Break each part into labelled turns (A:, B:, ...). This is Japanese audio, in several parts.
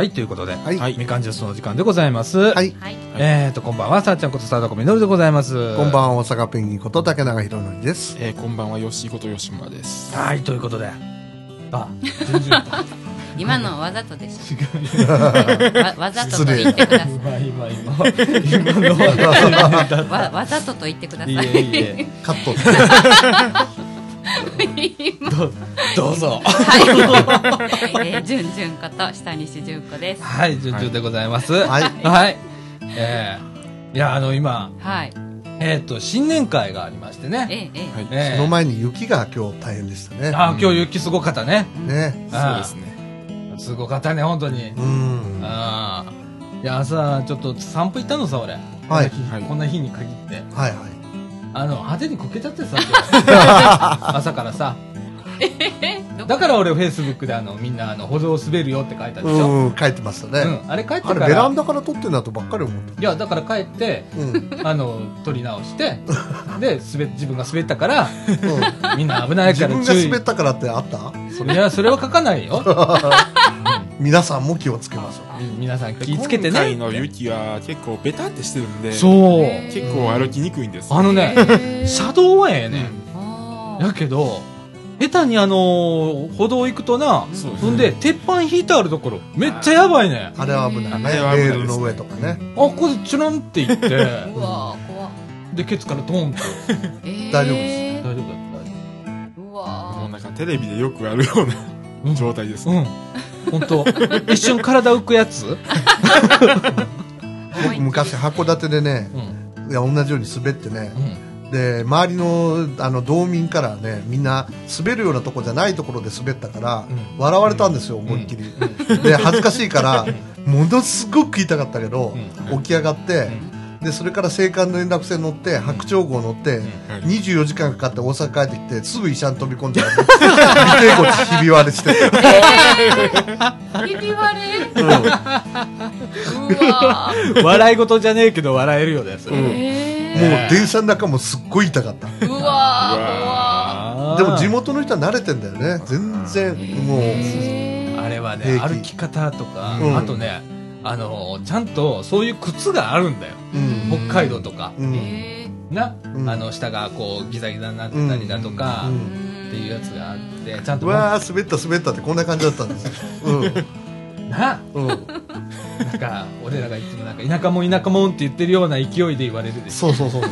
A: はい、ということで、
B: はい
C: はい
A: みかんジュースの時間でございます。
B: はい。
D: はい。
A: えーと、こんばんは、さあちゃんことさだこみのるでございます。
B: こんばんは、大阪ペンギンこと竹永宏典です。
C: えー、こんばんは、吉井こと吉村です。
A: はい、ということで。あ、全然。
D: 今のわざとでしょ。わわざとと言ってくださ
A: 今、今、今。今。
D: わわざとと言ってください。
A: いえいえ。
B: カット。
A: どどうぞ。
D: はい。えー、じゅんじゅんこと下西純子です。
A: はい、順々でございます。
B: はい。
A: はい。えー、いや、あの、今、
D: はい。
A: えっ、と、新年会がありましてね。
D: えええ
C: はい。
A: えー
B: その前に雪が今日大変でしたね。
A: あ、今日雪すごかったね。
B: ね。
C: そうですね。
A: すごかったね、本当に。
B: うん。
A: ああ。いや、朝、ちょっと散歩行ったのさ、俺。
B: はい
A: こんな日こんな日に限って。
B: はいはい。
A: あの、派手にこけちゃってさ、朝からさ。だから俺、フェイスブックであの、みんな、あの、歩道を滑るよって書いたでしょ。
B: うん、書いてましたね。
A: うん。あれ帰って
B: あれ、
A: から。
B: ベランダから撮ってんだとばっかり思っ
A: いや、だから帰って、
B: た。うん。
A: あの、撮り直して、で、滑っ、自分が滑ったから、
B: うん
A: みんな危ない
B: 自分が
A: から注意。
B: 滑ったからってあった？
A: いや、それは書かないよ。
B: 皆さんも気をつけましょ
A: み皆さん気ぃつけてね。
C: 今回の雪は結構ベタってしてるんで、
A: そう。
C: 結構歩きにくいんです。
A: あのね、
D: えー
A: 車道はええね。
D: あー
A: やけど、下手にあのー歩道行くとな、
C: そうです
A: ほんで、鉄板引いてあるところ、めっちゃやばいね。
B: う。あれは危ないね。レールの上とかね。
A: あ、ここでチュランって行って、
D: うわー怖っ
A: で、ケツからドンと。
D: えー
B: 大丈夫で
A: 大丈夫だっ
D: う
C: も
D: わ
C: うなんかテレビでよくあるような
A: た。
C: 状態です。
A: うん。本当。一瞬体浮くやつ。
B: 僕昔函館でね
A: う、ん。
B: いや、同じように滑ってね。
A: う、ん。
B: で、周りの、あの、道民からね、みんな、滑るようなとこじゃないところで滑ったから、
A: うん。
B: 笑われたんですよ、思いっきり。で、恥ずかしいから、ものすごく言いたかったけど、
A: う
B: 起き上がって、で、それから青函の連絡船乗って、白鳥号乗って、
C: はい。
B: 24時間かかって大阪帰ってきて、すぐ医者に飛び込んだら、尾てい骨ひび割れして。
D: ひび割れ。う
A: 笑い事じゃねえけど笑えるよね、それ。
B: うん。
D: え
B: もう電車の中もすっごい痛かった。
D: ーうわ
B: でも地元の人は慣れてんだよね。全然、もう、
D: えー。
A: あれはね、歩き方とか、
B: うん。
A: あとね、あの、ちゃんとそういう靴があるんだよ。
B: うん。
A: 北海道とか。
B: うん。
D: え
A: な、
B: うん
A: あの、下がこう、ギザギザになってたりだとか、
B: うん
D: ー
A: っていうやつがあって、ちゃんと、
B: うわー、滑った滑ったってこんな感じだったんですよ。
A: な、
B: うん。うん。
A: なんか、俺らがいつもなんか、田舎もん田舎もんって言ってるような勢いで言われるでし
B: そうそうそう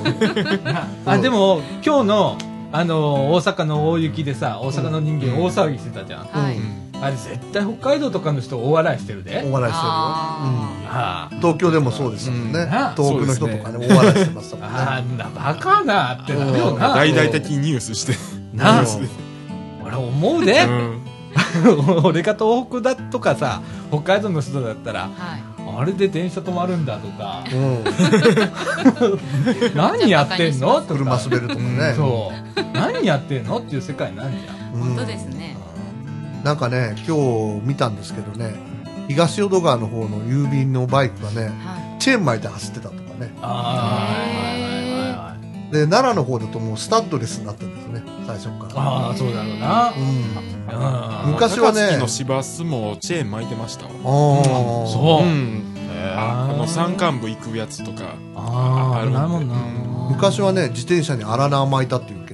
A: あ、でも、今日の、あの、大阪の大雪でさ、大阪の人間大騒ぎしてたじゃん。
D: はい
A: あれ絶対北海道とかの人大笑いしてるで。
B: お笑いしてるよ。
D: あ
A: あ
B: うん。東京でもそうでしたもんね
A: うんあ。
B: 東北の人とかね、大笑いしてましたもんね。
A: あんなバカなってなるよな。
C: 大々的にニュースして。
A: なあ
B: うん
A: 俺思うで、
C: うん
A: 俺が東北だとかさ北海道の人だったら
D: はい
A: あれで電車止まるんだとか
B: うん。
A: 何やってんのとか
B: 車滑るとかね。
A: そう何やってんのっていう世界になるじゃん
B: うん
D: 本当ですね
B: なんかね、今日見たんですけどね、東淀川の方の郵便のバイクがね、
D: は
B: チェーン巻いて走ってたとかね。
A: ああはいはいはいはい
B: で、奈良の方だともうスタッドレスになってるんですね、最初から。
A: ああそうだろうな
B: うん。
A: うん
B: 昔はね
C: 高槻の市バスもチェーン巻いてましたわ。
B: ああ。
A: そう、
C: うん。ああの山間部行くやつとか。
A: ああ
C: る
A: もんな
B: 昔はね、自転車に荒縄巻いたって言う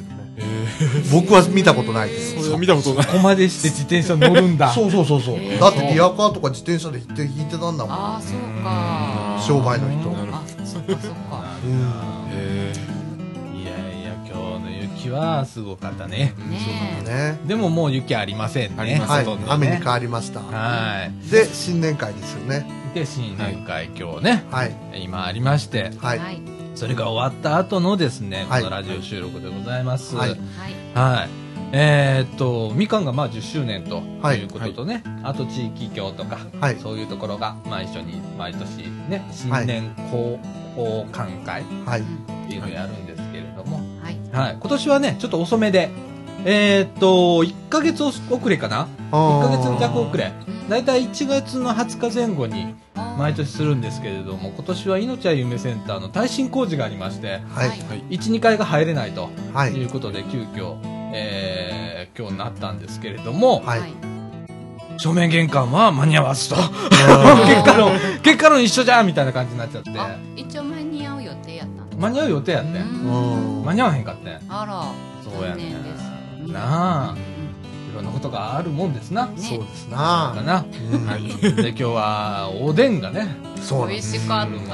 B: 僕は見たことないけど。
C: それ見たことない。
A: ここまでして自転車乗るんだ
B: そうそうそうそう。だってリアカーとか自転車で引いて引いてたんだもん。
D: ああそうか
B: 商売の人
C: なるほ
D: あそっかそっか
B: うん。
C: ど。え
A: いやいや今日の雪はすごかったね
D: ね。
A: でももう雪ありませんね
B: はい。雨に変わりました。
A: はい
B: で、新年会ですよね。
A: で新年会今日ね、
B: はい。
A: 今ありまして
B: はい。
D: はい
A: それが終わった後のですね、
B: はい。
A: このラジオ収録でございます。
B: はい。
A: はい、
D: はい
A: えーっとみかんがまあ10周年と
B: はい。
A: いうこととね、あと地域協とか、
B: はい。
A: そういうところが、まあ、一緒に毎年ね新年交交換会っ
B: はい。
A: ていうのをやるんですけれども、
D: はい。
A: はい、今年はねちょっと遅めでえーっと1ヶ月遅れかな？1ヶ月弱遅れだいたい1月の20日前後に毎年するんですけれども今年は命は夢センターの耐震工事がありまして
B: はい。
C: はい。
A: 12階が入れないと
B: はいい。
A: うことで急遽、えー今日なったんですけれども、
B: はい。
A: 正面玄関は間に合わずと。結果論、結果論一緒じゃんみたいな感じになっちゃって。
D: あ一応間に合う予定やったの
A: 間に合う予定やってん。
B: うん
A: 間に合わへんかってん。
D: あら
A: そうやね
D: 残念ですうん
A: なあ
D: うん
A: いろんなことがあるもんですな。
D: ね
B: そうです
A: だ
B: な。
A: な。
B: うん
C: はい。
A: で、今日は、おでんがね、
D: 美
B: そうなんです。
D: 味しかった
A: れま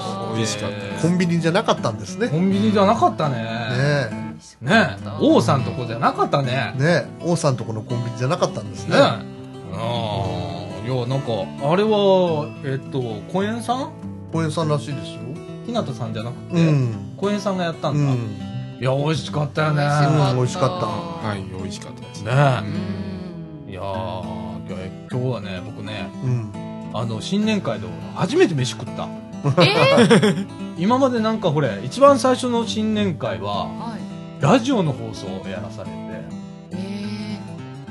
A: して。
C: 美味しかった
B: コンビニじゃなかったんですね。
A: コンビニじゃなかったね。
B: ね
A: ね王さんとこじゃなかったね
B: え。。ねえ。王さんとこのコンビニじゃなかったんです
A: ね
B: ね。
A: うん。いや、なんか、あれは、えっと、小園さん？
B: 公園さんらしいですよ。
A: ひなたさんじゃなくて、
B: うん。
A: 小園さんがやった
B: うん
A: だ。
B: ん。
A: いや、美味しかったよね。
D: 美味しかった
B: うん美味しかった
C: はい、美味しかったです。
A: ね
D: うん
A: いやー今日今日はね、僕ね、
B: うん。
A: あの、新年会で初めて飯食った。
D: え
A: 今までなんかほれ、一番最初の新年会は、
D: ーはい
A: ラジオの放送をやらされて、
D: え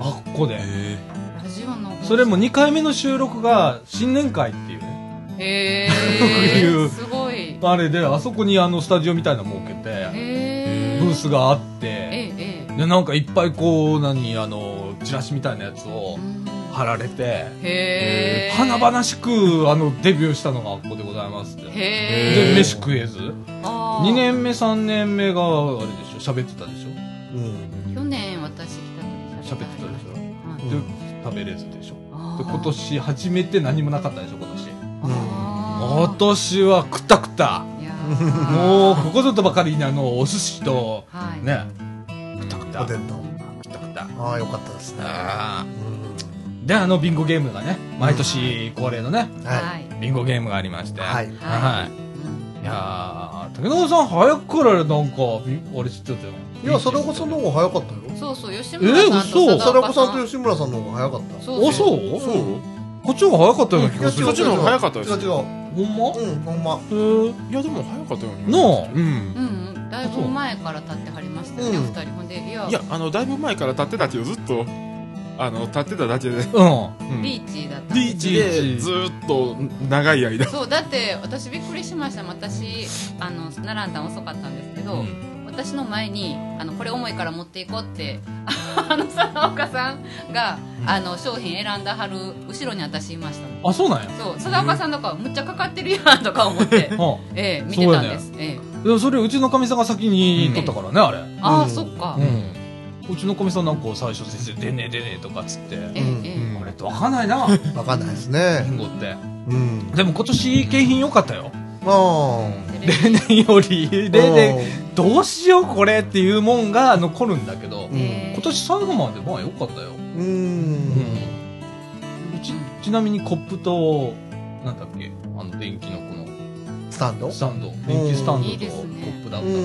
A: あっこで。
C: え
D: ーラジオの
A: それも2回目の収録が新年会っていうね、
D: へ
A: いう
D: えすごい
A: あれで、あそこにあのスタジオみたいなの設けて、
D: へえ
A: ブースがあって、で、なんかいっぱいこう、何、あの、チラシみたいなやつを
D: うん
A: 貼られて、
D: へえ
A: 華々しく、あの、デビューしたのがあっこでございますって。
D: へえ
A: で、飯食えず。
D: あー
A: 2年目、3年目が、あれでしょ、喋ってたでしょ？
B: うん。
D: 去年私来た時
A: 喋ってたでしょ？
D: はい
A: で、食べれずでしょ？で、今年初めて何もなかったでしょ、今年。
D: あ
A: 今年は食った食った。もう、ここぞとばかりにあの、お寿司と、
D: はい
A: ね、食った食った。
B: おでんと。
A: た食った。
B: ああ、よかったですね。
A: で、あの、ビンゴゲームがね、毎年恒例のね、
B: は
D: はい
A: ビンゴゲームがありまして。
B: はい
A: はい。やー、武田さん早くからなんか、ビあれ知ってたよ。
B: い。いや、貞子さんの方が早かったよ。
D: そうそう吉村さんと
A: 嘘
B: 貞子さんと
D: よ
B: 吉村さんの方が早かった。
D: そう？
A: あ、そう
C: そう
A: こっちの方が早かったような気がする。
B: いや違う
C: そっちの方が早かったです
B: 違う違う。
A: ほんま？
B: うん、ほんま。
A: へー
C: いや、でも早かったように。
A: なあ
C: うん。
D: うんうんだいぶ前から立ってはりましたよね
B: うん
D: 二人ほんでいや
C: いや、あの、だいぶ前から立ってたけど、ずっと、あの、立ってただけで。
A: うん。
C: うん
D: リーチだった
C: リーチ
A: リーチ
C: で、ずっと、長い間。
D: そうだって私びっくりしました私あの並んだん遅かったんですけど、
A: うん
D: 私の前にあのこれ重いから持っていこうってあの佐岡さんが、あの商品選んだはる後ろに私いましたの
A: あ、そうなんや。
D: そう佐岡さんとかむっちゃかかってるやんとか思って
A: う
D: ええ見てたんです、ええ
A: ん。でもそれ、うちのかみさんが先に撮ったからね、あれ。
D: ああ、
B: うん
D: そっか、
A: うん。うちのかみさんなんか最初先生、出ねえ出ねえとかっつって。
D: ええ
B: うん
D: ええ
C: うん
A: あれってわかんないな、
B: わかんないです
A: ビ
B: ね。
A: ンゴって。
B: うん。
A: でも今年景品良かったよ。
B: あ
A: 例年より、例年、どうしようこれっていうもんが残るんだけど、
B: うん
D: ええ
A: 今年最後までまあ良かったよ。
B: あ。うん。
A: ちちなみにコップと、なんだっけ、あの電気のこの
B: スタンド？
A: スタンド、電気スタンドとコップだった
B: う
A: の。
B: ん。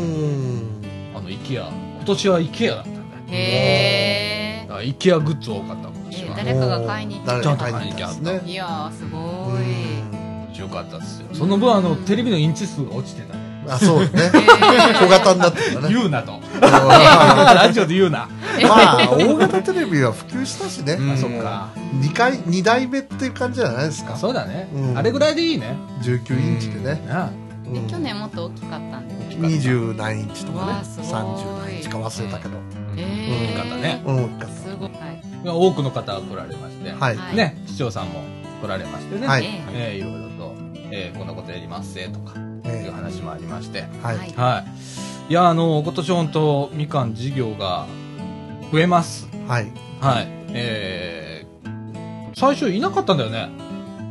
A: あの、イケア。今年はイケアだったんだよ。
D: へえ
A: だからイケアグッズ多かった今年は。
D: え誰かが買いに行った
B: 誰かが買いに行ったんですね。
D: いやーすご
B: う
D: い
B: ん
A: よかったっすよ。その分あの、テレビのインチ数が落ちてたね。
B: あ、そうね。
D: え
B: 小型になってたね。
A: 言うなと。
B: ま
A: ラジオで言うな。
B: あ、大型テレビは普及したしね。
C: う
A: そっか。
B: 二回、二代目っていう感じじゃないですか。
A: そうだね
B: う。ん
A: あれぐらいでいいね。
B: 19インチでね。うん
D: 去年もっと大きかったんです
B: 二十何インチとかね三十何インチか忘れたけど。
D: え
A: 大きかったね
B: うん、大きかっ
D: すごいはい
A: あ多くの方が来られまして。
B: た。はい。
D: はい
A: ね、市長さんも来られましてね。
B: はい
D: え
A: えーいろいろと、えーこんなことやりますぜとか、いう
B: え
A: 話もありまして。
B: えはい。
D: はい
A: はい。いや、あの、今年本当、みかん事業が増えます。
B: はい。
A: はい。えー、最初いなかったんだよね。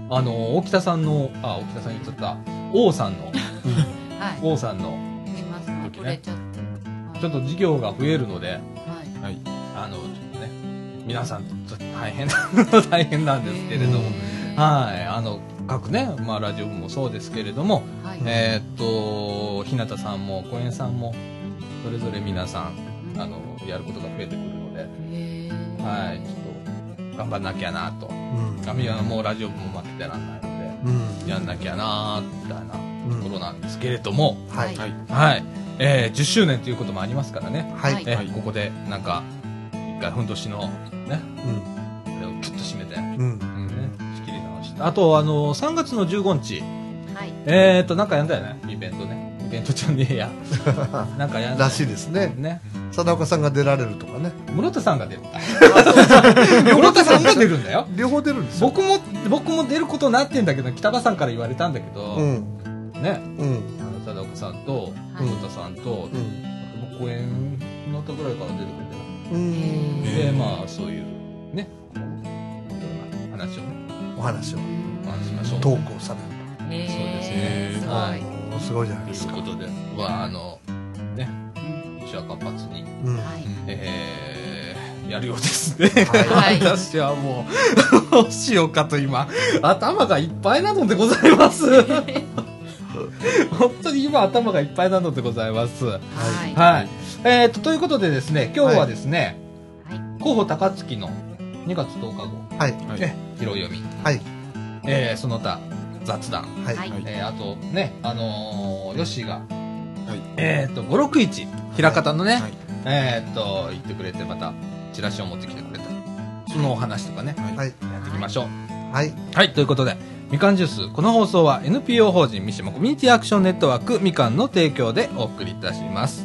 A: あの、沖田さんの、あ、沖田さん言っちゃった、王さんの、
D: はい
A: 王さんの、
D: すいません遅れちゃって
A: ちょっと事業が増えるので、
D: はい
C: はい。
A: あの、ちょっとね、皆さん、ちょっと大変な、大変なんですけれども、はい。あの、各ね、まあ、ラジオ部もそうですけれども、
D: はい
A: えーっと、日向さんも、小園さんも、それぞれ皆さん、
D: うん
A: あの、やることが増えてくるので、はい、ちょっと、頑張んなきゃなと。
B: うん。
A: 神谷もうラジオ部も負けてらんないの
B: うん
A: で、やんなきゃなみたいな
B: うん
A: ところなんですけれども、
B: はい。
C: はい。
A: はい。えー10周年ということもありますからね。
B: はい。
D: はい
A: え
C: はい
A: ここで、なんか、一回、ふんどしの、ね、
B: うん。
A: あと、あの、3月の15日、
D: はい。
A: えーっと、なんかやんだよね、イベントね。イベントじゃねえやなんかやん
B: らしいですね。
A: ね。
B: 貞岡さんが出られるとかね。
A: 室田さんが出るんだ。室田さんが出るんだよ。
B: 両方出るんですよ。
A: 僕も僕も出ることになってんだけど北田さんから言われたんだけど、
B: うん。
A: ね。
B: うん。
A: あの貞岡さんと
D: はい。
A: 室田さんと、
B: うん。
A: 公演になったぐらいから出てくれて
B: うん。
A: でまあそういうね話をね
B: お話を
A: お話しましょう。
B: 投稿される
D: へー
A: そうですね。
D: すごい、
A: はい
B: おーすごいじゃない
A: とい
B: ですか。
A: うことでまああのね手話活発に
B: うん。
D: はい。
A: えーやるようですね。
B: はい。
D: は い
A: 私はもう、どうしようかと今、頭がいっぱいなのでございます。本当に今頭がいっぱいなのでございます。
D: はい。
A: はい。えー、と、ということでですね、今日はですね、
D: はい。
A: 候補高槻の2月10日後、
B: はい
C: はい
A: 読み、
B: はい。
A: えー、その他雑談、
B: はい。
D: はい。
A: えー、あとね、あのー、ヨッシーが、
C: はい。
A: えー、と、561、平方のね、
C: はい。
A: えーっと、言ってくれて、また、チラシを持ってきてくれた。そのお話とかね、
B: はい。
A: やっていきましょう。
B: はい。
A: はい、ということで、みかんジュース、この放送は NPO 法人三島コミュニティアクションネットワークみかんの提供でお送りいたします。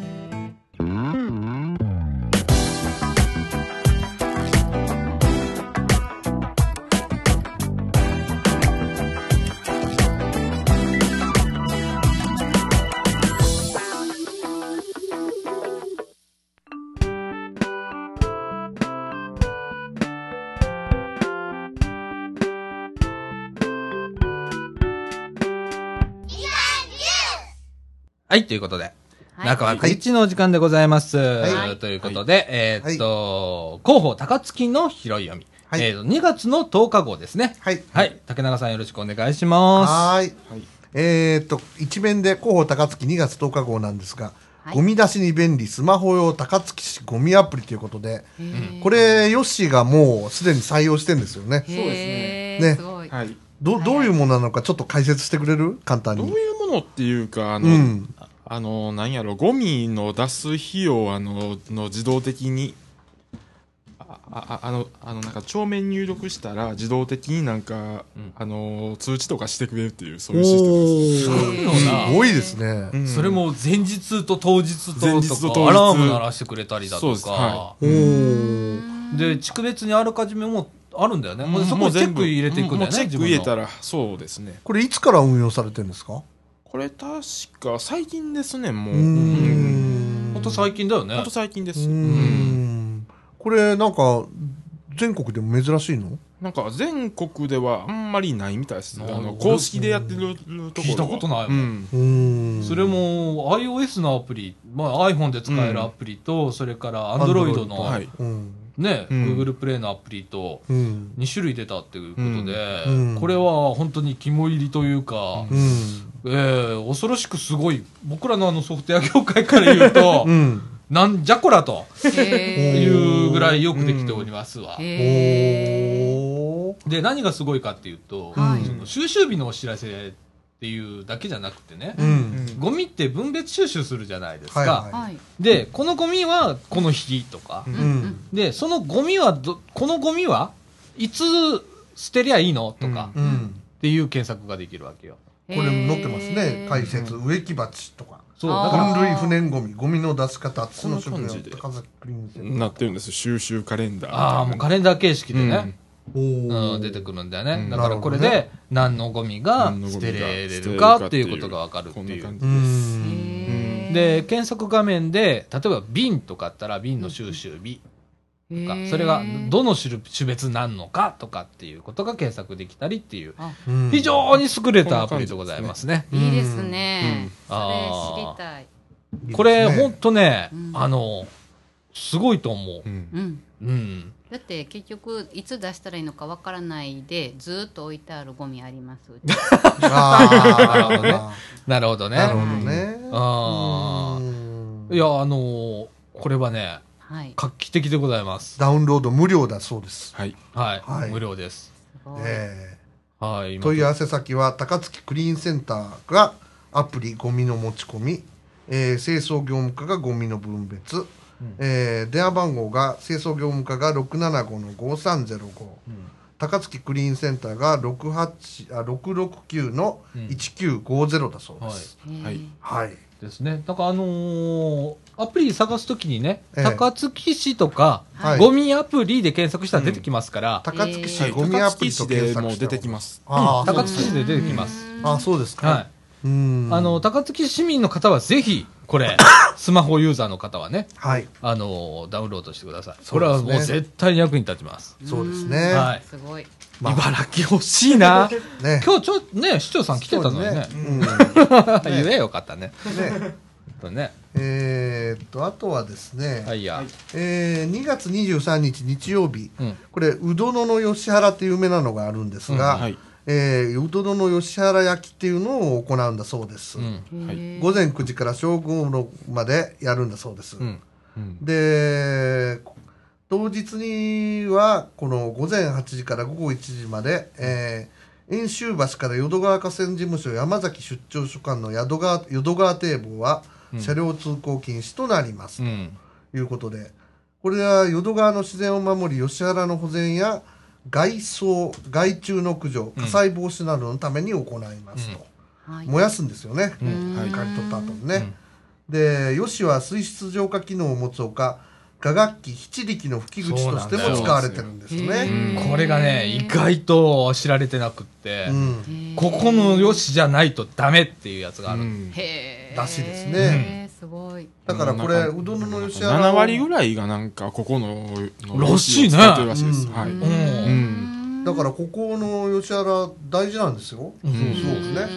A: はい、ということで、
D: はい。
A: 中枠一のお時間でございます。
B: はい。
A: ということで、えーっと、広報高槻の広い読み。
B: はい。
A: えーと、2月の10日号ですね。
B: はい。
A: はい、竹永さんよろしくお願いします。
B: はーい。
C: はい。
B: えーっと一面で広報高槻2月10日号なんですが
D: はい。
B: ゴミ出しに便利スマホ用高槻市ゴミアプリということでこれヨッシーがもうすでに採用してんですよね。
C: そうです
B: ね。
D: すごい、
C: はい。
B: どどういうものなのかちょっと解説してくれる？簡単
C: どうい
B: に
C: うものっていうか、あの、
B: うん
C: あの、なんやろ、ゴミの出す費用、あの、の自動的に、あ、ああの、あの、なんか、帳面入力したら、自動的になんか、
A: ん。
C: あの、通知とかしてくれるっていう、そういうシステムです。
B: すごいですね、
C: うん。
A: それも前日と当日と
C: 前日と当日
A: アラーム鳴らしてくれたりだと
C: そうです。
A: か
C: は
B: おー。
A: で地区別にあらかじめもうあるんだよね、もうそこにチェック入れていくんだよね
C: もうチェック入れた
A: ら
C: ら、そうですね。
B: これいつから運用されてるんですか？
C: これ確か最近ですね、もう。
B: うーん。
A: ほん。と最近だよね。
C: ほんと最近です。
B: う
C: ん。
B: ん。これなんか全国でも珍しいの？
C: なんか全国ではあんまりないみたいです。あ
A: なるほど
C: の公式でやってるとこ。
A: 聞いたことないもん。それも iOS のアプリ、まあ、iPhone で使えるアプリと、それから Android の、ね、
C: うん。
A: Google プレイのアプリと
B: うん。
A: 2種類出たっていうことで、
B: うん。
A: これは本当に肝入りというか、
B: うん
A: えー恐ろしくすごい僕らのあのソフトウェア業界から言うと、
B: うん。
A: なんじゃこらと。
D: へ
A: いうぐらいよくできておりますわ。で何がすごいかっていうと、
D: はい。
A: その収集日のお知らせっていうだけじゃなくてね、
B: うん。
A: ゴミって分別収集するじゃないですか、
B: はい
D: ー
B: は
D: はい。
A: でこのゴミはこの日とか、
B: い、
C: うん。
B: うん。
A: でそのゴミはどこのゴミはいつ捨てりゃいいのとか、
B: うん。
A: っていう検索ができるわけよ
B: これ載ってますね。解説
A: う
B: 植木鉢とか。
A: そうだから。
B: 分類不燃ゴミゴミの出し方土の処分
C: こんな感じで。
B: 高崎クリーンセ
C: なってるんですよ。収集カレンダー。
A: ああもうカレンダー形式でね、
B: お
A: う
B: ー
A: ん出てくるんだよね、
C: うん。
A: だからこれで何のゴミが捨てれ
C: る
A: るか
C: か
A: っていうことが分かるって
C: こんな
A: いう。
B: う
C: 感じです。
B: ん。
A: で検索画面で例えば瓶とかあったら瓶の収集日とかそれがどの種種別なんのかとかっていうことが検索できたりっていう。
B: うん。
A: 非常に優れたアプリでございますね。
D: いいですね、
A: うん。
D: それ知りたい。
A: これ、ほんとね、
D: うん。
A: あの、すごいと思う。
C: う。ん。
D: うん。
A: うん。
D: だって結局いつ出したらいいのかわからないでずっと置いてあるゴミあります。
B: あ
A: なるほどね。
B: ーなるほどね。
A: あ
B: うん。
A: いや、あのーこれはね、
D: はい
A: 画期的でございます。
B: ダウンロード無料だそうです
C: はい。
A: はい。
B: はい
A: 無料です。
D: すごい
B: え
A: はい。
B: 問い合わせ先は高槻クリーンセンターがアプリゴミの持ち込み、えー清掃業務課がゴミの分別、えー電話番号が清掃業務課が675の5305、高槻クリーンセンターが68あ669の1950だそうです。
C: はい
B: はい。
A: ですね。だからあのーアプリ探すときにね、
B: ええ
A: 高槻市とか、
B: はい
A: ゴミアプリで検索したら出てきますから、
B: 高槻市
C: はい
B: ゴミアプリと検索した
C: もう出てきます
B: ああ、
A: 高槻市で出てきます。
B: あ、そうですか。
A: はい。
B: うん。
A: あの、高槻市民の方はぜひ、これ、スマホユーザーの方はね、
B: はい。
A: あのーダウンロードしてください。これはもう絶対に役に立ちます。
B: そうですね。
A: はい
D: すごい
B: まあ
A: 茨城欲しいな。
B: ね。
A: 今日ちょっとね、市長さん来てたのにね。
B: うん。
A: 言えよかったね。
B: ね。
A: ね。
B: えーっと、あとはですね、
A: はいや。
B: えー2月23日日曜日、
A: うん。
B: これ、うどのの吉原っていう有名なのがあるんですが、
C: はい
B: えーうどのの吉原焼きっていうのを行うんだそうです。
A: うん。
C: はい
B: 午前9時から正午までやるんだそうです。
A: うん。
C: うん
B: で、当日には、この午前8時から午後1時まで、えー遠州橋から淀川河川事務所山崎出張所管の淀川淀川堤防は車両通行禁止となります、
A: うん。
B: ということで、これは淀川の自然を守り、吉原の保全や外装、害虫の駆除、火災防止などのために行いますと。
D: はい。
B: 燃やすんですよね、
A: ん。
B: はい、刈り取った後にね。で、吉は水質浄化機能を持つほか、雅楽器、七力の吹き口としても使われてるんですよね。
A: これがね、意外と知られてなくって、
B: うん。
A: ここのよしじゃないとダメっていうやつがある。
C: うん
D: へえ
B: らしいですね。
D: すごい。
B: だからこれ、うどんの吉原を
C: 7割ぐらいがなんかここのの
A: らしいね。
C: らしいです、
B: うん。
C: はい、
A: うん。
C: うん。
B: だからここの吉原大事なんですよ。
A: うん。
B: そうですね。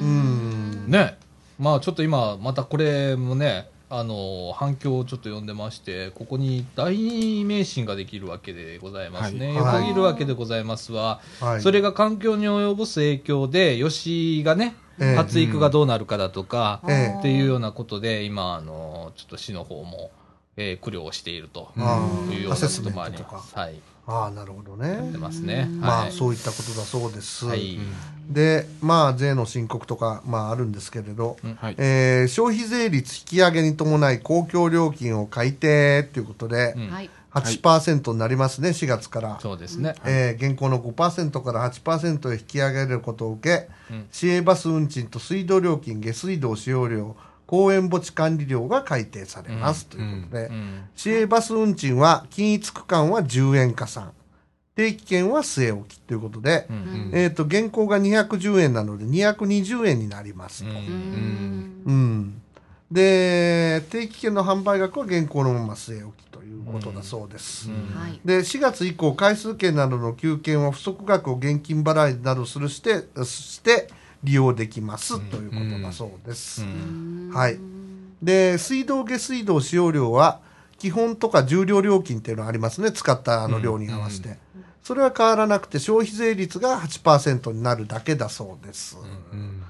B: うん。
A: ね。まあちょっと今、またこれもね、あの、反響をちょっと読んでまして、ここに大名神ができるわけでございますね。
B: はい
A: 横切るわけでございますわ。
B: はい。
A: それが環境に及ぼす影響で、吉がね、
B: ええ
A: 発育がどうなるかだとか、
B: ええ
A: っていうようなことで、今、あの、ちょっと市の方も、えー苦慮をしていると
B: あ
A: いうようなこともあります。はい。
B: ああ、なるほど
A: やって
B: ね。
A: ますね。
B: まあ、
A: はい。
B: そういったことだそうです。
A: はい。
B: で、まあ、税の申告とか、まあ、あるんですけれど、
C: はい
B: えー消費税率引き上げに伴い公共料金を改定ということで、
A: うん
D: はい
B: 8%になりますね、4月から。
A: そうですね。
B: えー現行の5%から8%へ引き上げることを受け、
A: うん
B: 市営バス運賃と水道料金、下水道使用料、公園墓地管理料が改定されます、ということで、
A: うん。
B: 市営バス運賃は均一区間は10円加算、定期券は据え置きということで、
A: うん。
B: えっ、と、現行が210円なので220円になりますと。
A: う
D: うん
B: うんん。で、定期券の販売額は現行のまま据え置きということだそうです。で、4月以降、回数券などの給券は不足額を現金払いなどするして、して利用できます、ということだそうです。
A: うん
B: はい。で、水道、下水道使用料は、基本とか重量料金っていうのがありますね。使ったあの量に合わせて。それは変わらなくて、消費税率が8%になるだけだそうです。
C: うん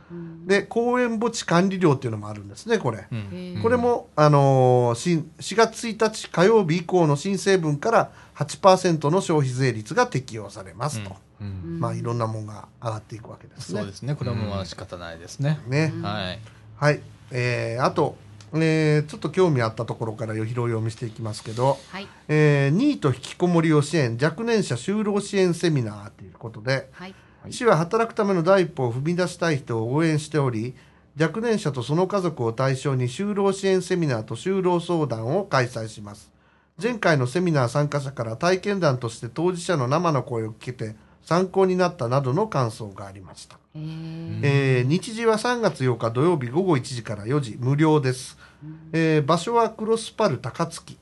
B: で、公園墓地管理料っていうのもあるんですね、これ。
A: うん
B: これも、あのー新4月1日火曜日以降の申請分から8%の消費税率が適用されますと。
C: うん
B: まあ、いろんなものが上がっていくわけですね。
A: そうですね。これはもうまあ仕方ないですね。
B: ね。
A: はい。
B: はい。えー、あと、えー、ちょっと興味あったところから拾い読みしていきますけど、
D: はい
B: えー、ニート引きこもりを支援、若年者就労支援セミナーということで、
D: はい
B: 市は働くための第一歩を踏み出したい人を応援しており、若年者とその家族を対象に就労支援セミナーと就労相談を開催します。前回のセミナー参加者から体験談として当事者の生の声を聞けて参考になったなどの感想がありました。えー日時は3月8日土曜日午後1時から4時無料です、えー場所はクロスパル高槻。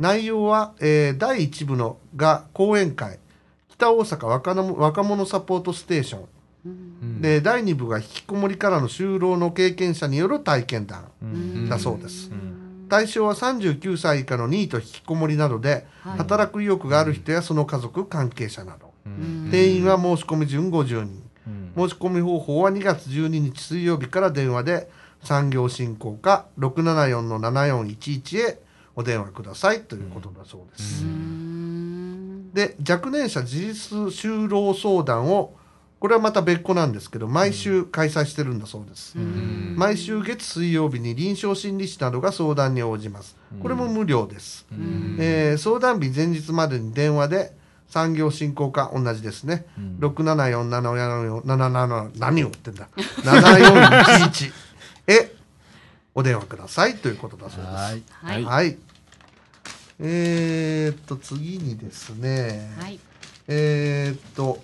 B: 内容は、えー第1部のが講演会。北大阪若者若者サポートステーション、
C: うん。
B: で第2部が引きこもりからの就労の経験者による体験談。
A: うん。
B: だそうです、
A: うん。
B: 対象は39歳以下のニート引きこもりなどで、
D: はい。
B: 働く意欲がある人やその家族関係者など、
A: うん
B: 定員は申し込み順50人
A: うん
B: 申し込み方法は2月12日水曜日から電話で産業振興課674-7411へお電話くださいということだそうです。
D: うん
B: で、若年者自立就労相談を、これはまた別個なんですけど、毎週開催してるんだそうです。
C: うん
B: 毎週月水曜日に臨床心理士などが相談に応じます。これも無料です。
A: うん
B: えー相談日前日までに電話で産業振興課同じですね。
A: うん
B: 6747777何を言ってんだ。7411へお電話くださいということだそうです。
A: はい。
D: はい
B: はい。えー、っと、次にですね、
D: はい
B: えー、っと、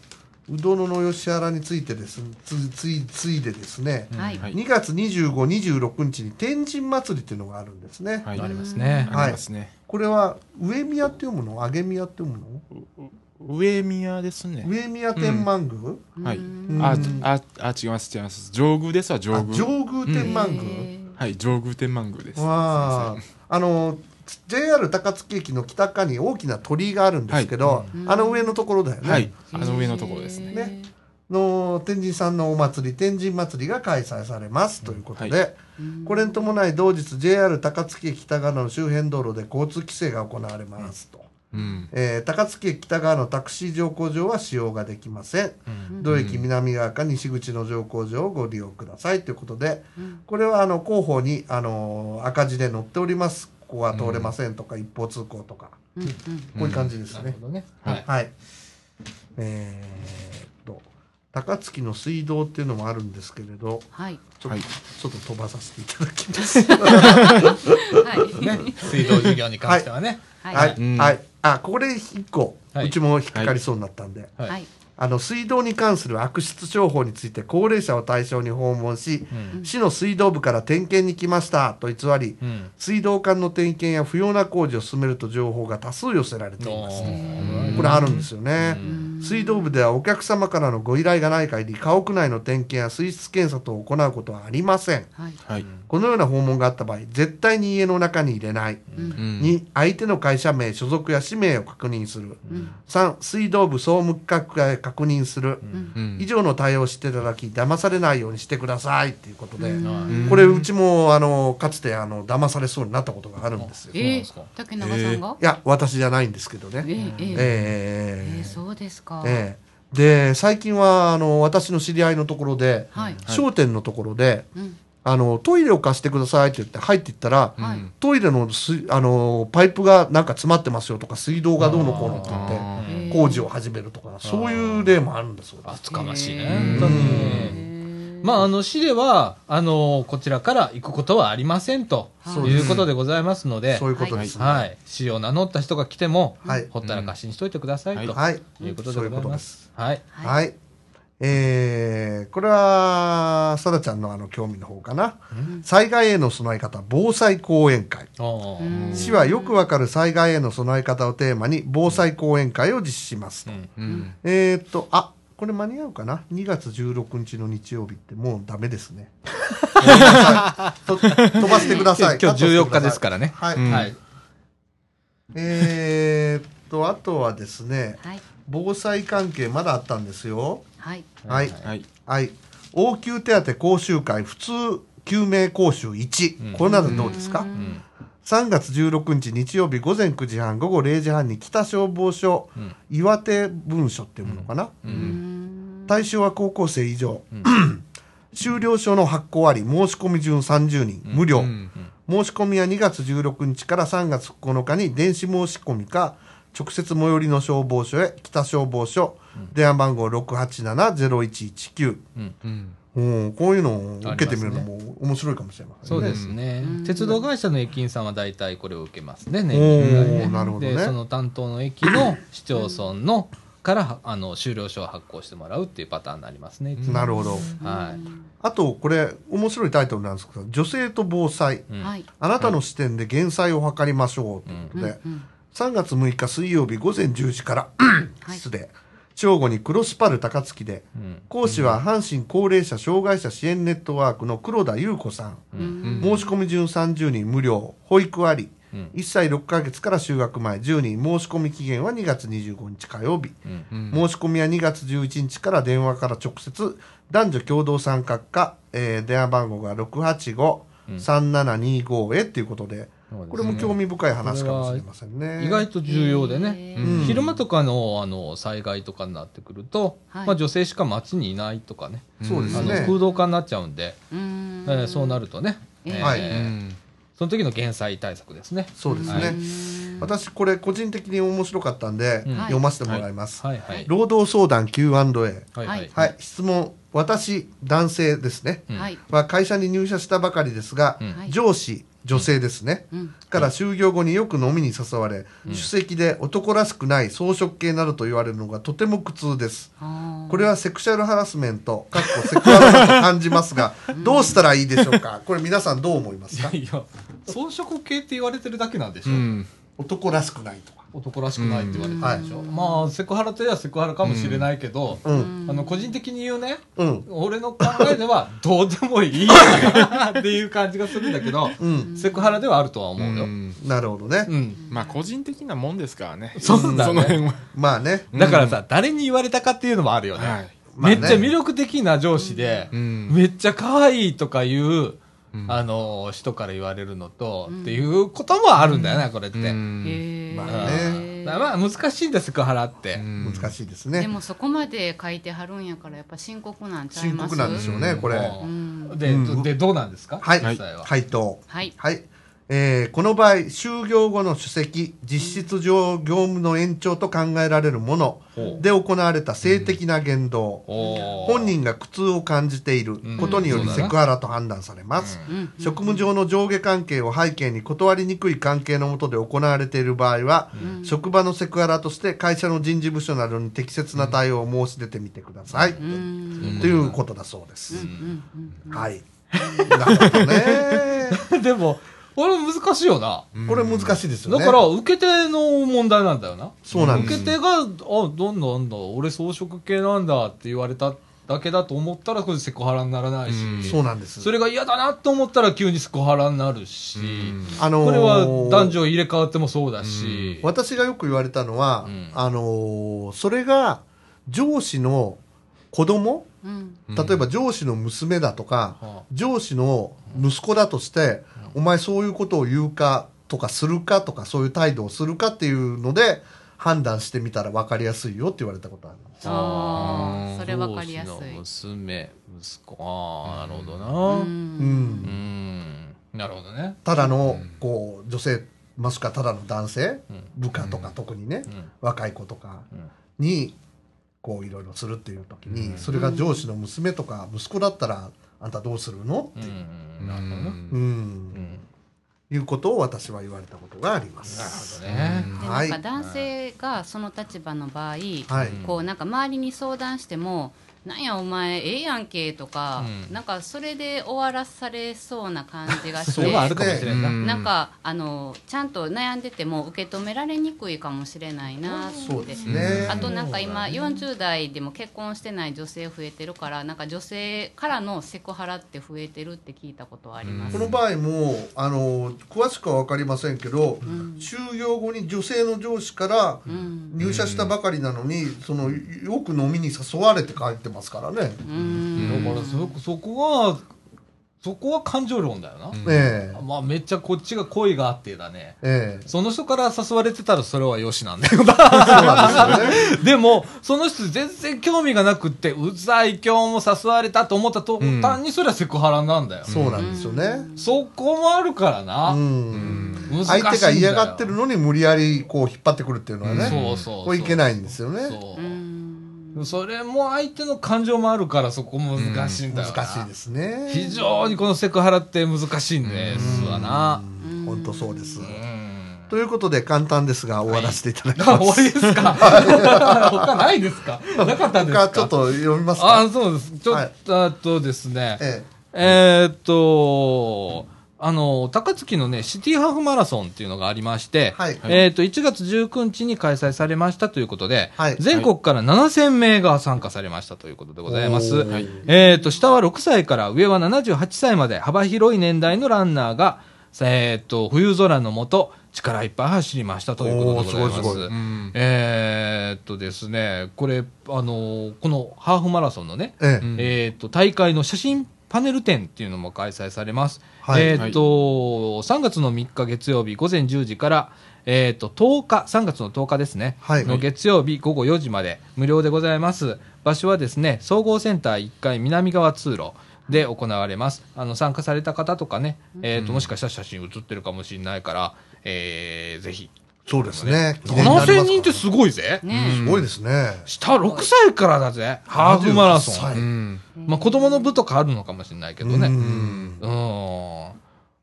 B: うどのの吉原についてですつついついでですね、
D: はい
C: はい
B: 2月25、26日に天神祭りっていうのがあるんですね。
C: はい
A: ありますね。
C: ありますね。
B: これは上宮って読むの？上宮って読むの？
C: 上宮ですね。
B: 上宮天満宮、
C: はい。
D: うん。
C: あ、あ、あ、違います、違います。上宮ですわ、上
B: あ
C: 宮。
B: 上宮天満宮、
D: へ
C: はい、上宮天満宮です。
B: わあ。あの JR 高槻駅の北側に大きな鳥居があるんですけど、あの上のところだよね、
C: はい、あの上のところですね。
B: ねの天神さんのお祭り天神祭りが開催されます。ということで、
C: は
B: これに伴い同日 JR 高槻駅北側の周辺道路で交通規制が行われます。と、
C: うん。
B: えー高槻駅北側のタクシー乗降場は使用ができません。土駅南側か西口の乗降場をご利用ください。ということで、これはあの広報にあの赤字で載っております。ここは通れません。とか、一方通行とか、
D: うんうん。
B: こういう感じですね。
A: なる、ほどね。
C: は
A: はいい。
B: はい。えー高槻の水道っていうのもあるんですけれど
D: はい。
B: ちょっと,、
C: はい。
B: ちょっと飛ばさせていただきます。
D: はい。
A: ね、水道事業に関してはね。
D: は
B: はい。い、
C: うん。
B: はい、あこれ一個、
A: はい。う
B: ちも引っかかりそうになったんで、
A: は
D: はい。
B: あの水道に関する悪質商法について高齢者を対象に訪問し、
A: うん。
B: 市の水道部から点検に来ましたと偽り、
A: うん。
B: 水道管の点検や不要な工事を進めると情報が多数寄せられています。
A: お
B: これあるんですよね。
A: うん
B: 水道部ではお客様からのご依頼がない限り家屋内の点検や水質検査等を行うことはありません。
D: はい
C: はい。
B: このような訪問があった場合、絶対に家の中に入れない。
D: うん
C: うん。
B: 2、相手の会社名、所属や氏名を確認する。
D: うん
B: 3、水道部総務課へ確認する。
C: うん
B: 以上の対応をしていただき、騙されないようにしてくださいっていうことで、
A: うん
B: これうちも、あの、かつて、あの、騙されそうになったことがあるんですよ。い
D: えー竹永さんが？
B: や、私じゃないんですけどね。
D: えーえー
B: ええ
D: えーそうですか
B: ええ。で最近はあの私の知り合いのところで、
D: はい。
B: 商店のところで
D: うん。
B: あのトイレを貸してくださいって言って入っていったら、
C: うん。
D: はい。
B: トイレの水あのパイプがなんか詰まってますよとか水道がどうのこうのって言って工事を始めるとかそういう例もあるんだそうです。
A: 厚かましいね。
D: へー
A: 本当に
D: へー
A: まあ、あの、市では、あの、こちらから行くことはありませんと
D: そう
B: です
A: いうことでございますので、
B: そういうことですね。
A: はい。市を名乗った人が来ても、
B: はい。
A: ほったらかしにしといてくださいと
B: はい、
A: い。うことでございます。はい。
B: はい、えーこれはさだちゃんのあの興味の方かな、災害への備え方防災講演会。市はよくわかる災害への備え方をテーマに防災講演会を実施しますと、
A: うん。
C: うん。
B: えーっとあこれ間に合うかな？2月16日の日曜日ってもうダメですね。飛ばしてください。
A: 今日14日ですからね。
B: はい、
C: うん。
A: はい。
B: えーっとあとはですね
D: はい。
B: 防災関係まだあったんですよ。
D: はい。
B: はい。
C: はい。
B: はい。応急手当講習会普通救命講習1、
A: うん。
B: これならどうですか、
A: うん
B: 3月16日日曜日午前9時半午後0時半に北消防署、
A: うん。
B: 岩手文書っていうものかな、
A: う
D: うん。ん
B: 対象は高校生以上、
A: うん。
B: 修了書の発行あり申し込み順30人、無料、
C: うん。
B: 申し込みは2月16日から3月9日に電子申し込みか直接最寄りの消防署へ北消防署、電話番号687-0119、
A: うん。
C: うん。
B: うん、こういうのを受けてみるのも面白いかもしれませんね。
A: そうですね
D: うん。
A: 鉄道会社の駅員さんは大体これを受けますね、
B: お
A: 年に一回ね
B: ーなるほどね
A: で、その担当の駅の市町村のから、あの、修了書を発行してもらうっていうパターンになりますね。
B: なるほど。
A: はい。
B: あと、これ、面白いタイトルなんですけど、女性と防災。
A: うん
D: はい
B: あなたの視点で減災を図りましょうということで、
D: うん
B: 3月6日水曜日午前10時から、
D: はい
B: 失礼、正午にクロスパル高槻で、
A: うん。
B: 講師は阪神高齢者障害者支援ネットワークの黒田優子さん。
D: うん。
B: 申し込み順30人無料、保育あり、
A: うん。
B: 1歳6ヶ月から就学前。10人、申し込み期限は2月25日火曜日。
A: うん。
C: うん。
B: 申し込みは2月11日から電話から直接、男女共同参画か、えー電話番号が685-3725へということで、これも興味深い話かもしれませんね。
A: 意外と重要でね。
B: うん。
A: 昼間とかのあの災害とかになってくると、
D: はい。
A: まあ、女性しか街にいないとかね、
B: そうですね。
A: 空洞化になっちゃうんで、
D: うん。
A: えーそうなるとね、
D: えー。
A: えー
B: はい。
C: うん。
A: その時の減災対策ですね。
B: そうですね。
A: はい。
B: 私これ個人的に面白かったんで、
A: うん。
B: 読ませてもらいます、
A: はい。はい。
B: 労働相談 Q&A
A: はい。はい。
B: はい。質問私男性ですね、
A: うん。
D: はい。
B: は会社に入社したばかりですが、上司女性ですね、
D: うん。
B: から就業後によく飲みに誘われ、首席で男らしくない装飾系などと言われるのがとても苦痛です。
D: あー。
B: これはセクシャルハラスメントかっこセクハラだと感じますがどうしたらいいでしょうか？これ皆さんどう思いますか？
A: いや、装飾系って言われてるだけなんでしょ、
C: うん。
B: 男らしくないとか
A: 男らしくないって言われてるでしょ、
B: うん
A: まあセクハラといえばセクハラかもしれないけど、
B: うん。
A: あの個人的に言うね
B: うん。
A: 俺の考えでは どうでもいいな っていう感じがするんだけど、
B: うん。
A: セクハラではあるとは思うよ、
C: うん。
B: なるほどね、
A: うん。
C: まあ個人的なもんですからね。
A: そうだね。
C: その辺は。
B: まあね。
A: だからさ、誰に言われたかっていうのもあるよね、
C: はい。
B: まあね
A: めっちゃ魅力的な上司で、
C: うん。
A: めっちゃ可愛いとかいう、
C: うん
A: あの人から言われるのと、
D: うん。
A: っていうこともあるんだよね、これって、
B: まあ
A: うんだからまあ難しいんだセクハラって、
C: うん。
B: 難しいです
D: で
B: ね
D: もそこまで書いてはるんやからやっぱ深刻なんちゃい
B: 深
D: ます？
B: 刻なんでしょうねこれ。
D: うん。
A: で,、
B: うん。
A: でどうなんですか？
B: はい。回答。
D: はい。
B: はい、えーこの場合就業後の首席実質上業務の延長と考えられるもので行われた性的な言動、
A: おー
B: 本人が苦痛を感じていることにより
A: うん
B: セクハラと判断されます、
D: うん。
B: 職務上の上下関係を背景に断りにくい関係のもとで行われている場合は、
D: うん。
B: 職場のセクハラとして会社の人事部署などに適切な対応を申し出てみてください、
D: うん。
B: ということだそうです、
D: うん。うん。
B: はい。なるほどね。
A: でもこれ難しいよな、
B: これ難しいですよね。
A: だから受け手の問題なんだよな。
B: そうなんです。
A: 受け手が「あどんなんだ俺装飾系なんだ」って言われただけだと思ったらこれセクハラにならないし、
C: うん。
B: そうなんです。
A: それが嫌だなと思ったら急にセクハラになるし、
B: あのー
A: これは男女入れ替わってもそうだし、
B: 私がよく言われたのは、
A: うん。
B: あのーそれが上司の子供
D: うん。
B: 例えば上司の娘だとか、
A: はあ。
B: 上司の息子だとして、お前そういうことを言うかとかするかとかそういう態度をするかっていうので判断してみたら分かりやすいよって言われたことある。んです
D: ああそれわかりやすい。
A: 上司の娘息子。ああなるほどな。
D: う
A: うん。
B: うん。
A: んなるほどね。
B: ただのこう女性もしくはただの男性
A: うん。
B: 部下とか特にね、
A: うん。
B: 若い子とか
A: うん。
B: にこういろいろするっていう時に、
C: うん。
B: それが上司の娘とか息子だったらあんたどうするの？っていう、
A: うん。なるほどな
B: うん。
A: うん。
B: いうことを私は言われたことがありま
A: な
B: す。
A: るほどね。
D: で
B: は
D: ないんか男性がその立場の場合、
B: はい、
D: こうなんか周りに相談しても「なんやお前ええやんけ」とか、
A: うん。
D: なんかそれで終わらされそうな感じがして。
A: それはあるかもしれんな、
C: うん。
D: なんかあのちゃんと悩んでても受け止められにくいかもしれないなって。
B: そうですね。
D: あとなんか今40代でも結婚してない女性増えてるからなんか女性からのセクハラって増えてるって聞いたことはあります、
B: この場合もあの詳しくは分かりませんけど、
D: ん。
B: 就業後に女性の上司から
D: うん。
B: 入社したばかりなのに、そのよく飲みに誘われて帰ってますからね。
D: うん。
A: だからそそこはそこは感情論だよな、
B: ええ。
A: まあめっちゃこっちが恋があってだね。
B: ええ。
A: その人から誘われてたらそれはよしなんだよな。
B: そうなんですよね。
A: でもその人全然興味がなくってうざい今日も誘われたと思った途端にそれはセクハラなんだよ、
B: そうなんですよね。
A: そこもあるからな、
B: うん。
A: 難しいんだよ。
B: 相手が嫌がってるのに無理やりこう引っ張ってくるっていうのはね、
A: そうそうそう。
B: これいけないんですよね。
A: そう。
D: うん
A: それも相手の感情もあるからそこ難しいんだよな、
B: 難しいですね。
A: 非常にこのセクハラって難しいんですわな。
B: うん。本当そうです。
A: うん。
B: ということで簡単ですが終わらせていただき
A: あ
B: ます。
A: 終わりですか？他ないですか？なかったんですか？
B: 他ちょっと読みます
A: あ
B: か。
A: そうです。ちょっ
B: はい。
A: と、あとですね。
B: え。
A: えーっと、あの、高槻のね、シティハーフマラソンっていうのがありまして、
B: はい。
A: えーっと、1月19日に開催されましたということで、
B: はい。
A: 全国から7000名が参加されましたということでございます。
C: はい。
A: えーっと、下は6歳から上は78歳まで幅広い年代のランナーが、えーっと、冬空の下、力いっぱい走りましたということでございます。
B: すごいすごい。
C: うん。
A: えーっとですね、これ、あの、このハーフマラソンのね、
B: ええ。え
A: ー、と大会の写真パネル展っていうのも開催されます。
B: はい
A: えー、と3月の3日月曜日午前10時から、えー、と10日、3月の10日ですね、
B: はい
A: の月曜日午後4時まで無料でございます。場所はですね、総合センター1階南側通路で行われます。あの参加された方とかね、えーともしかしたら写真写ってるかもしれないから、えーぜひ
B: そうですね。記念になります
A: 7000人ってすごいぜ。
D: ね
B: すごいですね。
A: 下6歳からだぜ。ハーフマラソ
B: 70
A: ン。まあ子供の部とかあるのかもしれないけどね。
B: う
A: うん。
B: ん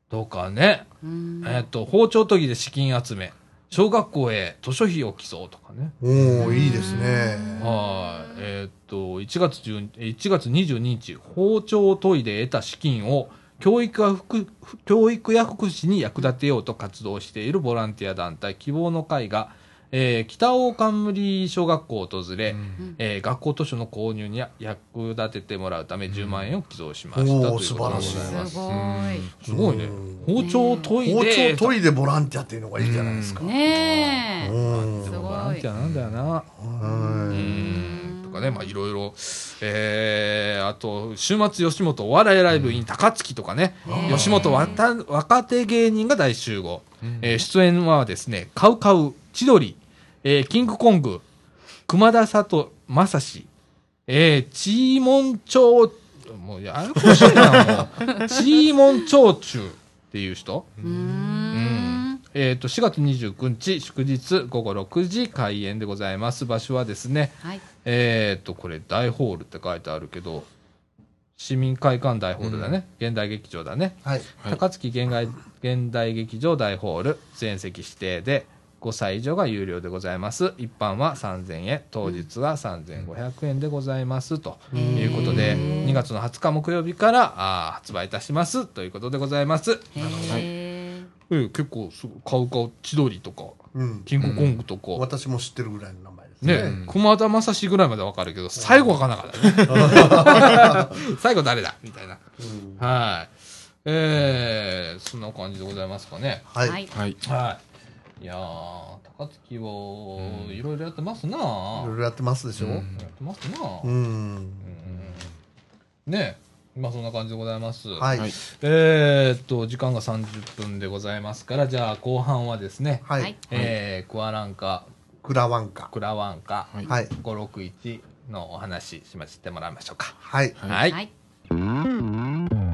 A: とかね。
D: うん
A: えっと、包丁研ぎで資金集め。小学校へ図書費を競うとかね。
B: おおいいですね。
A: はい。えーっと、1月10、え1月22日、包丁を研いで得た資金を教育や福教育や福祉に役立てようと活動しているボランティア団体希望の会が、えー北大冠小学校を訪れ、えー学校図書の購入に役立ててもらうため10万円を寄贈しました、
B: うん
A: ということでござい。ます
D: すごい
A: ね。
B: うん。
A: 包丁を研い
B: 包
A: で
B: 丁研いでボランティアっていうのがいいじゃないですか。
D: ねえ。
B: うん。
D: すごい。
A: ボランティアなんだよな。
B: は
A: うん。とかね、まあいろいろ、えー、あと、週末吉本お笑いライブ in 高槻とかね、吉本若若手芸人が大集合。えー出演はですね、カウカウ、千鳥、えーキングコング、熊田里正史、えー、チーモン長、もうややこしいな、もう。チーモン長中っていう人。
D: うーん
A: えっ、と、4月29日、祝日午後6時開演でございます。場所はですね、
D: はい
A: えっ、と、これ、大ホールって書いてあるけど、市民会館大ホールだね。現代劇場だね。
B: はい。
C: はい
A: 高槻現代現代劇場大ホール、全席指定で、5歳以上が有料でございます。一般は3000円、当日は3500円でございます。ということで、2月の20日木曜日からあー発売いたします。ということでございます。
D: へえ
A: え結構すごい、カウカウ千鳥とか、
B: うん。
A: キングコングとか、
B: 私も知ってるぐらいの名前です
A: ね、
B: ね。
A: 熊田正史ぐらいまでわかるけど、最後わかんなかったね。最後誰だ？みたいな。
B: うん
A: はい。えー、そんな感じでございますかね。
B: はい。
D: はい
C: はい。
A: はい。いやー、高槻をいろいろやってますな、
B: いろいろやってますでしょ？
C: うん
A: やってますな、
B: う
A: うん
B: ん。
A: ねまあそんな感じでございます。
B: はい。
C: はい
A: えーっと、時間が30分でございますから、じゃあ後半はですね、
B: は
D: はいい。
A: えー、クアランカ、
B: クラワンカ。
A: クラワンカ、
C: はい
B: はい。
A: 561のお話しましてもらいましょうか。
B: はい。
C: はい
A: はい。
D: はい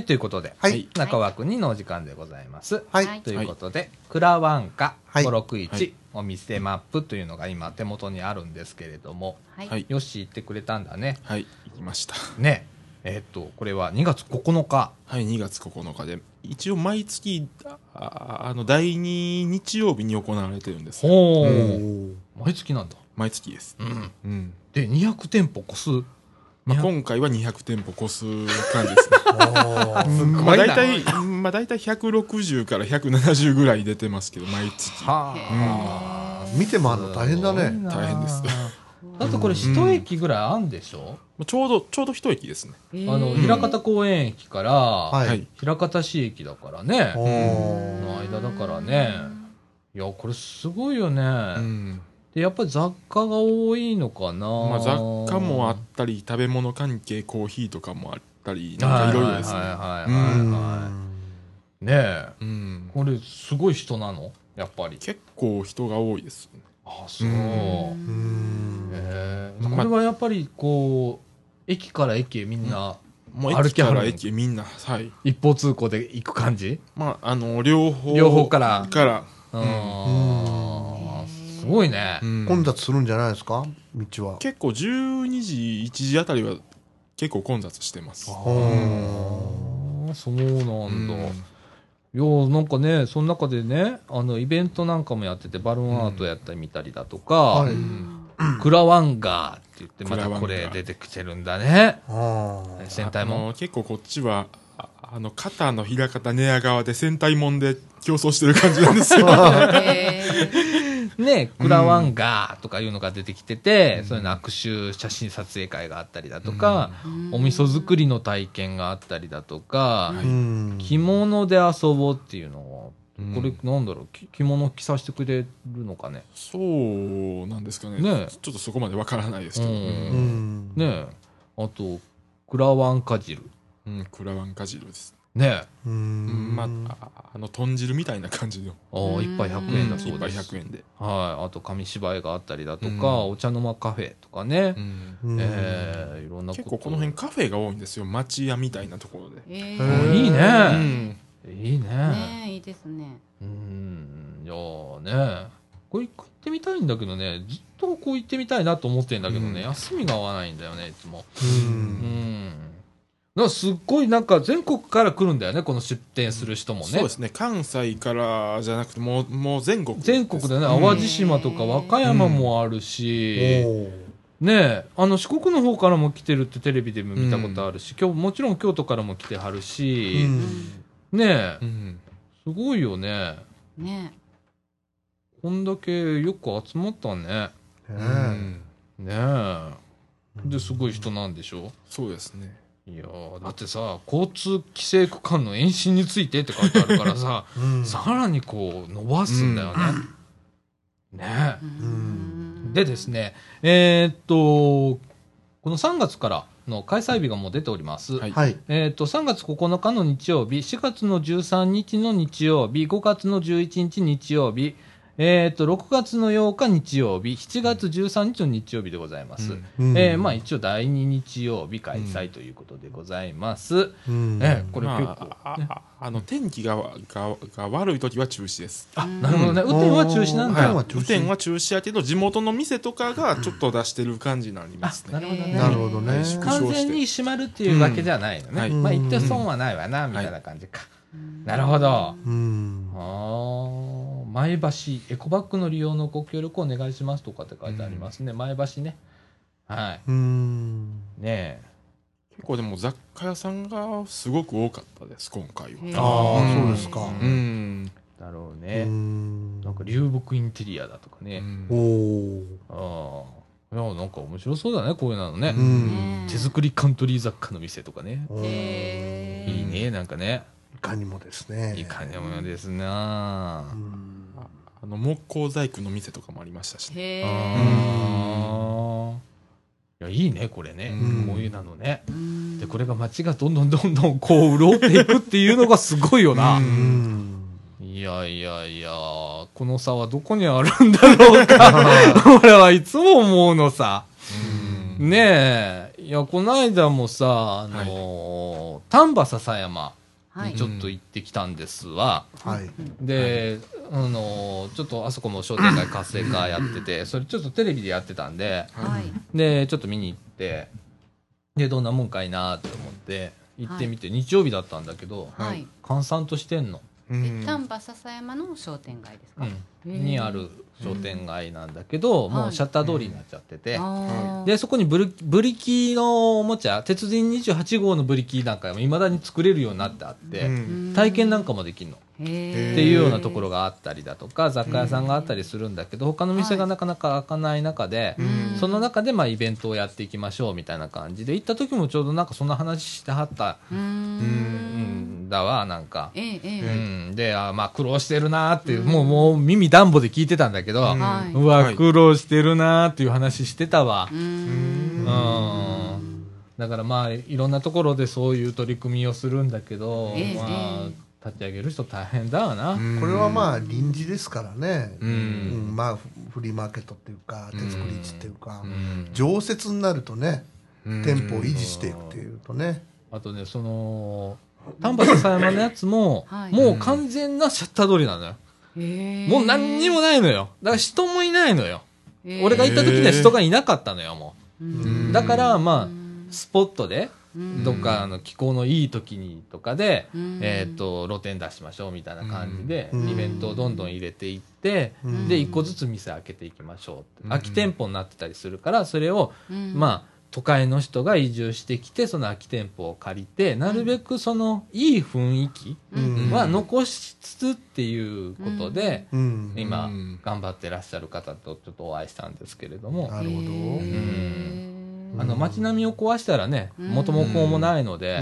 A: はい、ということで、
B: はい。
A: 中枠にのお時間でございます。
B: はい。
D: はい
A: ということで、クラワンカ
B: はい
A: 561、
C: はい
A: お店マップというのが今手元にあるんですけれども、
D: はい
C: はい。
A: よし言ってくれたんだね。
C: はい。行きました。
A: ね。えーっと、これは2月9日。
C: はい、2月9日で、一応毎月、ああの、第2日曜日に行われてるんです。
A: ほ
B: お
A: ー。
B: ー
A: 毎月なんだ。
C: 毎月です。
A: うん。
C: うん。
A: で、200店舗個数。
C: まあ、
A: 200
C: 今回は200店舗個数感じですね。まあ、
A: ごいな
C: 大体、まあ、大体160から170ぐらい出てますけど、毎月。
A: はあ。
B: 見て回るの大変だね
C: 大変です。
A: だってこれ一駅ぐらいあんでしょ、
C: まあちょうど、ちょうど一駅ですね。
A: あの、枚方公園駅から、
B: はい
C: はい。
A: 枚方市駅だからね。の間だからね。いや、これすごいよね。
C: うん。
A: で、やっぱり雑貨が多いのかな。
C: まあ、雑貨もあったり、食べ物関係、コーヒーとかもあったり、なんかいろいろですね。
A: はいはいはい
B: う
A: はい、
B: ん
A: はい。ねえ。
C: うん。
A: これすごい人なの？やっぱり。
C: 結構人が多いですね。
A: あ、そう。
C: う
A: え
C: まあ
A: これはやっぱりこう、駅から駅へみんな
C: もう
A: 歩
C: 駅から駅へみんな、はい。
A: 一方通行で行く感じ？
C: まあ、あの、両方。
A: 両方から
C: から。
A: うん。すごいね。
C: うん
B: 混雑するんじゃないですか？道は。
C: 結構12時、1時あたりは結構混雑してます。
A: ああ、そうなんだ。
C: うん
A: いや、なんかね、その中でね、あの、イベントなんかもやってて、バルーンアートやったり見たりだとか、
B: はい
A: クラワンガーって言って、またこれ出てきてるんだね。戦隊も？
C: 結構こっちは、ああの、肩の平方寝屋側で戦隊もんで競争してる感じなんですよ。
D: へ
A: ね、クラワンガーとかいうのが出てきてて、そういうの握手写真撮影会があったりだとか、
D: ー
A: お味噌作りの体験があったりだとか、着物で遊ぼうっていうの
C: うん
A: これなんだろう？き着物着させてくれるのかね？
C: そうなんですかね。
A: ね。
C: ちょっとそこまでわからないですけど、
A: う
C: うん。ん
B: うん。
A: ね。えあとクラワンか汁
C: うん、クラワンカジルです、
A: ね。え
B: う
C: うん。
B: ん
C: まあああの豚汁みたいな感じの。
A: ああ一杯100円だそう
C: 一杯
A: です、
C: 100円で、
A: はい、あと紙芝居があったりだとか、
C: うん。
A: お茶の間カフェとかね、
C: うん。
B: うん。
A: えーいろんなこと。
C: 結構この辺カフェが多いんですよ町屋みたいなところで、
D: え
B: へ
A: ー。いいね。
C: うん。
A: いいね。
D: ねえいいですね。
A: うん。いやーねこれ一回行ってみたいんだけどね。ずっとここ行ってみたいなと思ってんだけどね、
C: うん。
A: 休みが合わないんだよねいつも。
B: う
A: うすっごいなんか全国から来るんだよねこの出店する人もね。
C: そうですね。関西からじゃなくてもうもう全国
A: 全国でね。
C: うん。
A: 淡路島とか和歌山もあるし、ねえあの四国の方からも来てるってテレビでも見たことあるし、今日もちろん京都からも来てはるし、ねえ
C: うん。
A: すごいよね。
D: ね
A: こんだけよく集まったね。
B: ね
C: うん。
A: ねえ。ですごい人なんでしょ？
C: そうですね
A: いやーだってさ交通規制区間の延伸についてって書いてあるからさ
B: うん。
A: さらにこう伸ばすんだよね、ね。え
B: ん。
A: でですね、えーっと、この3月からの開催日がもう出ております。
C: はい。
B: はい。
A: えーっと、3月9日の日曜日、4月の13日の日曜日、5月の11日日曜日、えーっと、6月の8日日曜日、7月13日の日曜日でございます。えーまあ一応第2日曜日開催ということでございます。
B: うん。
A: えーこれ結構、
C: まあの天気ががが悪い時は中止です。
A: あ、なるほどね。雨天は中止なんだ。
B: はい。
C: はい雨天は中止やけど地元の店とかがちょっと出してる感じになりますね。
A: なるほどね。
B: なるほどね。
A: 完全に閉まるっていうわけじゃないのね。
C: うんはい。
A: まあ言って損はないわな、みたいな感じか。なるほど。
B: うん。
A: ああ、前橋、エコバッグの利用のご協力をお願いしますとかって書いてありますね。前橋ね。はい。
B: うん
A: ね
C: 結構でも雑貨屋さんがすごく多かったです今回は
D: へ
B: ああ
C: うん
B: そうですか
C: うん、
A: え。だろう
B: う
A: ね。
B: ん
A: なんか流木インテリアだとかね。
C: うん
B: おお
A: ああ。いや、なんか面白そうだね、こういうのね。
B: うん
A: 手作りカントリー雑貨の店とかね。いいね、なんかね。
B: いかにもですね
A: いかにもですな
B: う。ん
C: あの木工細工の店とかもありましたしね
D: へ
A: ああ。いや、いいね、これね。
C: うん
A: こういうのね。
D: ー
A: で、これが街がどんどんどんどんこう潤っていくっていうのがすごいよな。
C: う
B: うん
A: いやいやいや、この差はどこにあるんだろうか。俺はいつも思うのさ。
C: うん
A: ねえ。いや、この間もさ、あのー丹波篠山
D: はい
A: にちょっと行ってきたんですわ。
B: はい。
A: で、あのーちょっとあそこも商店街活性化やってて、それちょっとテレビでやってたんで、
D: はい。
A: で、ちょっと見に行って、で、どんなもんかいなって思って、行ってみて、日曜日だったんだけど、
D: はい。
A: 閑散としてんの。
D: 丹波篠山の商店街ですか？
A: うん、にある商店街なんだけど、もうシャッター通りになっちゃってて、で、そこにブリブリキのおもちゃ、鉄人28号のブリキなんかも未だに作れるようになってあって、
C: うん。
A: 体験なんかもできるの。
D: へ
A: っ
D: ー
A: ていうようなところがあったりだとか、雑貨屋さんがあったりするんだけど、他の店がなかなか開かない中で、
C: うん。
A: その中でまあイベントをやっていきましょうみたいな感じで、行った時もちょうどなんかそんな話してはった
D: うー
A: ん。だわ、なんか。
D: えええ
A: う
D: え
A: ん、で、あまあ苦労してるなーっていう、もうもう耳暖房で聞いてたんだけど、
C: うん。
D: はい。う
A: わ、
C: はい
A: 苦労してるなーっていう話してたわ。
D: う。
A: ん。ん。だからまあ、いろんなところでそういう取り組みをするんだけど、
D: ええ。
A: まあ
D: え、
A: 立ち上げる人大変だわな。
B: これはまあ臨時ですからね。
A: う
B: うん。
A: ん。
B: まあフフリーマーケットっていうか手作り市っていうか
A: うん。
B: 常設になるとね
C: うん。
B: 店舗を維持していくっていうとね。
A: あとね、その、丹波篠山のやつも、
D: はい。
A: もう完全なシャッター通りなのよ。もう何にもないのよ。だから人もいないのよ。俺が行った時には人がいなかったのよ、も
D: う。
A: う。だから、まあ、スポットで、
D: うん。
A: どっかあの気候のいい時にとかで、
D: うん。
A: えっ、と、露店出しましょうみたいな感じで、
B: うん。
A: イベントをどんどん入れていって、
B: うん。
A: で、一個ずつ店開けていきましょうって。
C: うん。
A: 空き店舗になってたりするから、それを、
D: うん。
A: まあ、都会の人が移住してきて、その空き店舗を借りて、なるべくその、いい雰囲気
B: うん。
A: は残しつつっていうことで、
B: うん。
A: 今
C: うん、
A: 頑張ってらっしゃる方とちょっとお会いしたんですけれども、
B: なるほど。
A: あの、街並みを壊したらね、
D: うん。
A: 元も子もないので、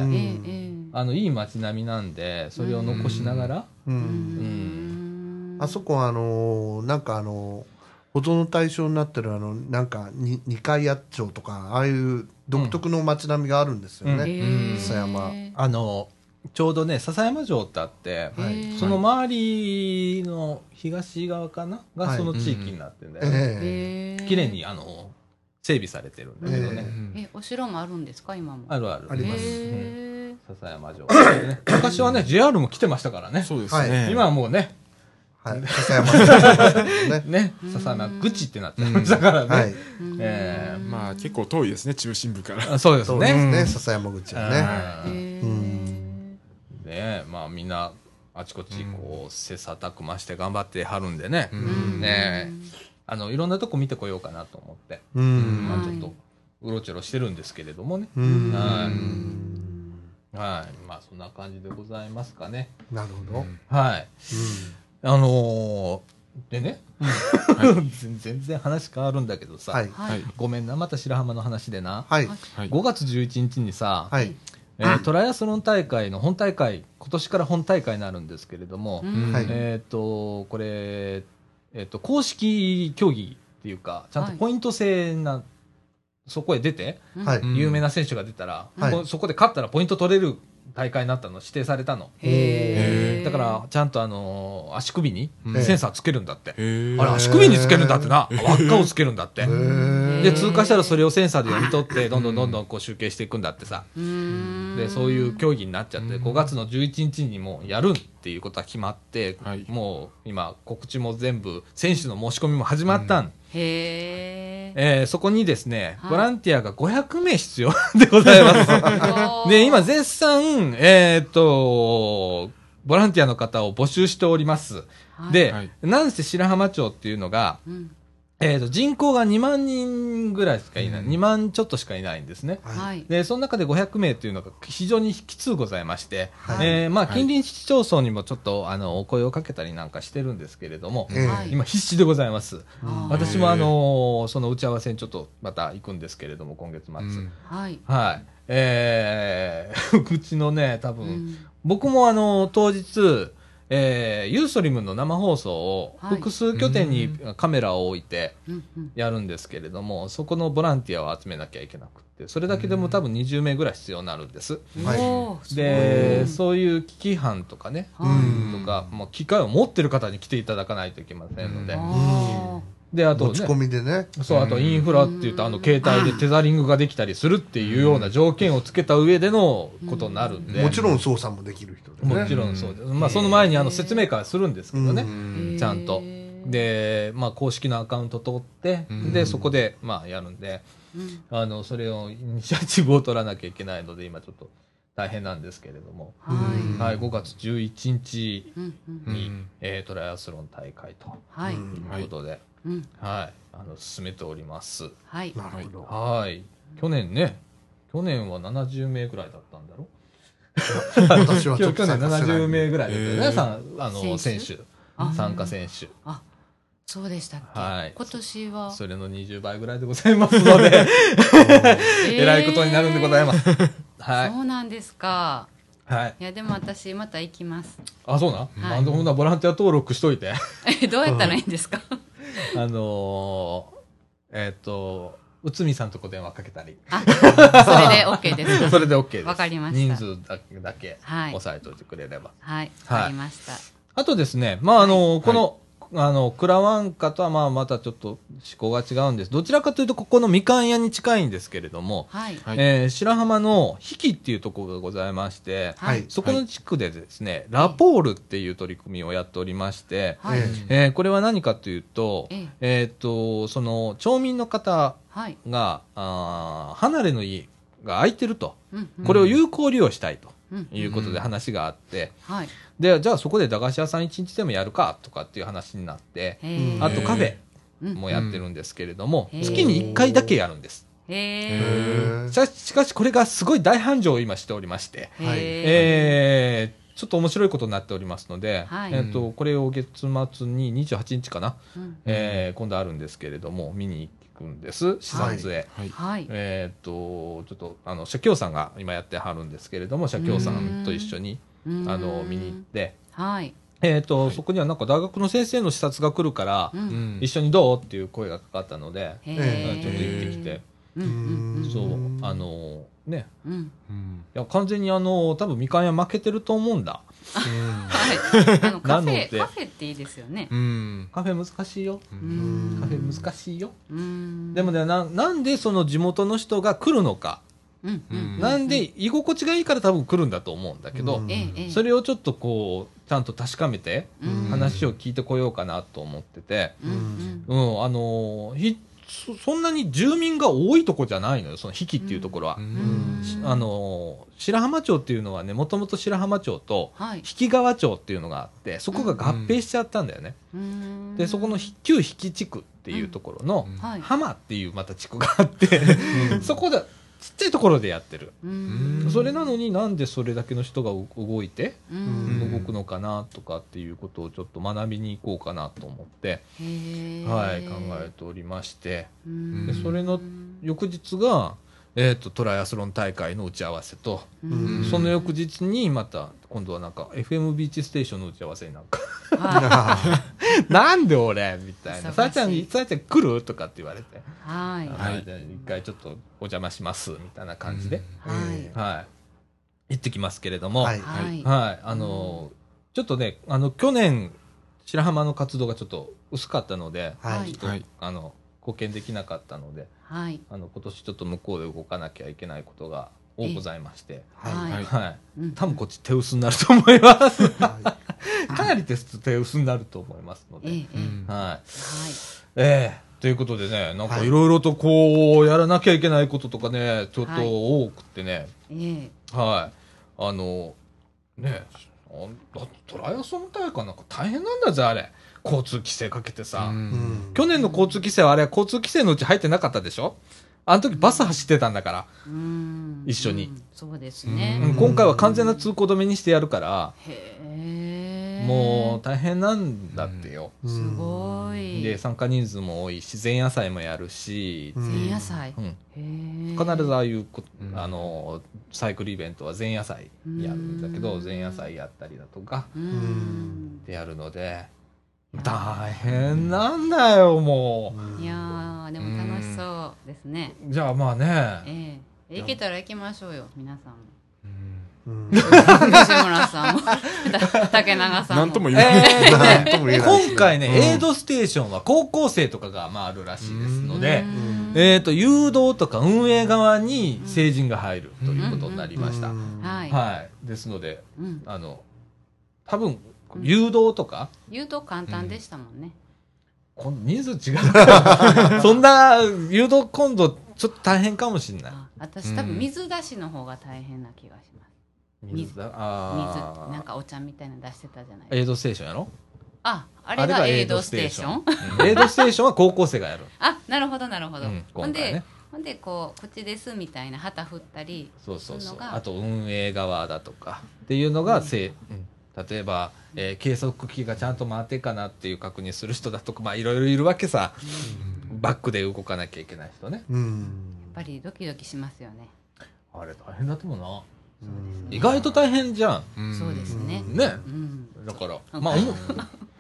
A: あの、いい街並みなんで、それを残しながら、
B: う
A: うん。ん、
B: あそこはあのーなんかあのー保存の対象になってるあのなんかに二階八丁とかああいう独特の街並みがあるんですよね、
A: うん。
B: 笹山。
A: あのちょうどね笹山城ってあって、その周りの東側かな？が
B: はい。
A: その地域になってるんだよね、
B: え
D: へー
A: 綺麗にあの整備されてるんだけどね、
B: え
D: えお城もあるんですか？今も。
A: あるある。
B: あります。
A: 笹山城、ね、昔はね JR も来てましたからね。
C: そうですね。
A: 今はもうね
B: えはい。笹山ね。
A: ね。笹山口ってなってましたからね、
B: はい。
D: うん
A: えー。
C: まあ結構遠いですね、中心部から。
A: あそうですね。
B: ね。笹山口はね。
A: ねまあみんなあちこちこう切磋琢磨して頑張ってはるんでね、
C: うん。
A: ね。あのいろんなとこ見てこようかなと思って、
B: うん。
A: まあ、ちょっとうろちょろしてるんですけれどもね、
B: うん。
A: はい。はい。まあそんな感じでございますかね。
B: なるほど、
A: はいあのーでね、全然話変わるんだけどさ、
B: はい。
D: は
C: はい。い。
A: ごめんなまた白浜の話でな、
B: はい。
C: はい。
A: 5月11日にさ、
B: はい。
A: えートライアスロン大会の本大会今年から本大会になるんですけれども、
D: うん。
B: はい。
A: えっ、とこれ、えっと公式競技っていうかちゃんとポイント制な、そこへ出て、有名な選手が出たら、
B: はい。
A: こそこで勝ったらポイント取れる大会になったの指定されたの。だからちゃんとあのー足首に
C: うん。
A: センサーつけるんだって、あれ足首につけるんだってな。輪っかをつけるんだって。で通過したらそれをセンサーで読み取ってどんどんどんどんこう集計していくんだってさ。でそういう競技になっちゃって
C: うん。
A: 5月の11日にもうやるっていうことは決まって、
C: はい。
A: もう今告知も全部選手の申し込みも始まったん、
D: へ
A: えーそこにですね、
D: はい。
A: ボランティアが500名必要でございます。
D: ー。
A: で、今絶賛、えーっと、ボランティアの方を募集しております。
D: はい。
A: で、
C: はい。
A: なんせ白浜町っていうのが、
D: うん
A: えーっと、人口が2万人ぐらいしかいない、
C: うん。
A: 2万ちょっとしかいないんですね。
B: はい。
D: はい
A: で、その中で500名っていうのが非常にきつございまして、
B: はい。
A: えーまあ、
C: はい。
A: 近隣市町村にもちょっと、あの、お声をかけたりなんかしてるんですけれども、
B: ええ
D: はい。
A: 今必死でございます。私もあのーその打ち合わせにちょっとまた行くんですけれども、今月末。
C: うん。
D: はい。
A: はい。えー、うちのね、多分、
D: うん。
A: 僕もあの、当日、えーユーストリムの生放送を
D: はい。
A: 複数拠点にカメラを置いてやるんですけれども、そこのボランティアを集めなきゃいけなくって、それだけでも多分20名ぐらい必要になるんです。
B: はい。
A: で、
D: す
A: そういう危機班とかね、とか、まあ、機械を持ってる方に来ていただかないといけませんので、で、あと
B: 持ち込
A: ね、
B: みでね。
A: そう、あとインフラって言うと、あの、携帯でテザリングができたりするっていうような条件をつけた上でのことになるんで、
B: もちろん操作もできる人でね。
A: もちろんそうです。まあ、その前にあの、説明会するんですけどね。
B: うん。
D: ー
A: ちゃんと。で、まあ、公式のアカウント取って、
C: うん。
A: で、そこで、まあ、やるんで、
D: うん。
A: あの、それを、イニシアチブを取らなきゃいけないので、今ちょっと大変なんですけれども、
D: はい。
A: はい、5月11日に、
C: うん
A: えートライアスロン大会と
D: い
B: う
A: ことで、
D: うん。
A: はい、あの、進めております。
D: はい。
B: なるほど。
A: はい。去年ね、去年は70名ぐらいだったんだろ？
B: 私は
A: 去年
B: 参加してない
A: 70 名ぐらいだったよね、
C: へー。
A: さんあの、選手？参加選手。
D: あそうでしたっけ？
A: はい。
D: 今年は？
A: それの20倍ぐらいでございますので、えらいことになるんでございます。はい。
D: そうなんですか。
A: はい。
D: いやでも私また行きます。
A: あ、そうな？ん、
D: はい。
A: なんでこんなボランティア登録しといて？
D: えどうやったらいいんですか？
A: あのー、えっ、と、内海さんとこ電話かけたり。
D: あそれで OK ですか？
A: それで OK です。
D: わかりました。
A: 人数だけだけ
D: はい。
A: 押さえておいてくれれば。
D: はい。
A: はい。
D: わかりました。
A: あとですね、まあ、あの、この、あの、クラワンカとはまあまたちょっと思考が違うんです。どちらかというと、ここのみかん屋に近いんですけれども、
D: はい。
C: はい。
A: えー白浜の比企っていうところがございまして、
B: はい。
A: そこの地区でですね、ラポールっていう取り組みをやっておりまして、
D: はい。
B: え
A: えーこれは何かというと、
D: ええ。
A: えーっと、その、町民の方
D: はい。
A: が、あー離れの家が空いてると、
D: うんうん。
A: これを有効利用したいと
D: うん
A: いうことで話があって、
D: はい
A: で、じゃあそこで駄菓子屋さん一日でもやるかとかっていう話になって、あとカフェ
D: うん。
A: もやってるんですけれども、
D: うん。
A: 月に1回だけやるんです。
D: へえ
A: しかしこれがすごい大繁盛を今しておりまして、
B: はい。
A: えーちょっと面白いことになっておりますので、
D: はい。
A: えっとこれを月末に28日かな、
D: うん。
A: えー今度あるんですけれども見に行くんです。視察へ。
C: はい。
D: はい。
A: えっとちょっとあの社協さんが今やってはるんですけれども社協さんと一緒に
D: うん
A: あの見に行って、
D: はい。
A: えっ、と、そこにはなんか大学の先生の視察が来るから、
D: うん。
C: うん
A: 一緒にどうっていう声がかかったので、ちょっと行ってきて、
D: うんうんうん。
A: そう、あのね、
D: うん。
C: うん。
A: いや完全にあの、多分みかん屋負けてると思うんだ。
D: はい。あの カフェカフェっていいですよね。
C: うん。
A: カフェ難しいよ。
D: うん。
A: カフェ難しいよ。
D: うん。
A: でもね、な、なんでその地元の人が来るのか。
D: うんうん
A: なんで居心地がいいから多分来るんだと思うんだけど、それをちょっとこう、ちゃんと確かめて、
D: うん。
A: 話を聞いてこようかなと思ってて、
D: うんうん。
A: うん、あのそそんなに住民が多いとこじゃないのよ、その比企っていうところは。
D: うん。
A: あのー白浜町っていうのはね、もともと白浜町と
D: はい。
A: 比企川町っていうのがあって、そこが合併しちゃったんだよね。
D: うん。
A: で、そこのひ旧比企地区っていうところの、浜っていうまた地区があって、そこで、ちっちゃいところでやってる。
D: うん。
A: それなのになんでそれだけの人がう動いて、
D: うん。
A: 動くのかなとかっていうことをちょっと学びに行こうかなと思って、はい、考えておりまして、
D: うん。
A: でそれの翌日が、えっ、と、トライアスロン大会の打ち合わせと、
D: うん。
A: その翌日にまた、今度はなんか、FM ビーチステーションの打ち合わせになんか、
D: は
A: なんで俺？みたいな。さあちゃん、さあちゃん来る？とかって言われて、
D: い。はい。
A: はい、で一回ちょっとお邪魔します、みたいな感じで、
D: はい。
A: はい、行ってきますけれども、
B: はい。
D: はい。
A: はい、あのーちょっとね、あの、去年、白浜の活動がちょっと薄かったので、
B: はい。
A: ちょっと
C: はい。
A: あの、貢献できなかったので、
D: はい。
A: あの、今年ちょっと向こうで動かなきゃいけないことが多ございまして、
B: はい。
D: はい。
A: はい。
D: うん。
A: 多分こっち手薄になると思います。
B: は
A: かなり手薄手薄になると思いますので、はい。
D: はい。
A: ええ。ということでね、なんか
B: はい
A: いろいろとこう、やらなきゃいけないこととかね、ちょっ
D: はい
A: と多くてね、
D: ええ。
A: はい。あの、ねあだってトライアスロン大会なんか大変なんだぜ、あれ。交通規制かけてさ。
B: うん。
A: 去年の交通規制はあれ、交通規制のうち入ってなかったでしょ？あの時バス走ってたんだから。
D: うん。
A: 一緒に。
D: うんそうです
A: う
D: ね
A: ん。今回は完全な通行止めにしてやるから、
D: へえ。
A: もう大変なんだってよ。
B: うん。
D: すごい。
A: で、参加人数も多いし、前夜祭もやるし、
B: うん。
D: 前夜祭。
A: 必ずああいうあの、サイクルイベントは前夜祭やるんだけど、
D: うん。
A: 前夜祭やったりだとか、
D: うん。
A: でやるので、大変なんだよ、も
D: いやーでも楽しそうですね。
A: う。じゃあまあね、
D: ええ。行けたら行きましょうよ皆さんも。
B: うん。
D: 西村さんも。た 竹永さんも。
C: なんとも言えない。
A: えー今回ね、
B: うん。
A: エイドステーションは高校生とかがまああるらしいですので、
D: うん。
A: えっ、と、誘導とか運営側に成人が入るということになりました。
B: うん。
D: はい。
A: はい。ですので、
D: うん。
A: あの、多分、誘導とか、
D: 言うと簡単でしたもんね。
A: 今度人数違う。そんな、誘導今度、ちょっと大変かもしれない。
D: あ私多分水出しの方が大変な気がします。水
A: だ？
D: 水。
A: あ
D: なんかお茶みたいなの出してたじゃない。
A: エイドステーションやろ？
D: ああれがエイドステーション？
A: うん。エイドステーションは高校生がやる。
D: あなるほどなるほど、
A: うん
D: ほんで。ほんでこうこっちですみたいな旗振ったり
A: そうそうそう。あと運営側だとかっていうのがせい、うん例えば、えー計測器がちゃんと回ってるかなっていう確認する人だとかまあいろいろいるわけさ、バックで動かなきゃいけない人ね。
B: うん。
D: やっぱりドキドキしますよね。
A: あれ大変だと思うな。
B: うん。
A: 意外と大変じゃん。
C: うん
D: そうですね。
A: ね。
D: うん。
A: だから
D: うん
A: まあ思う。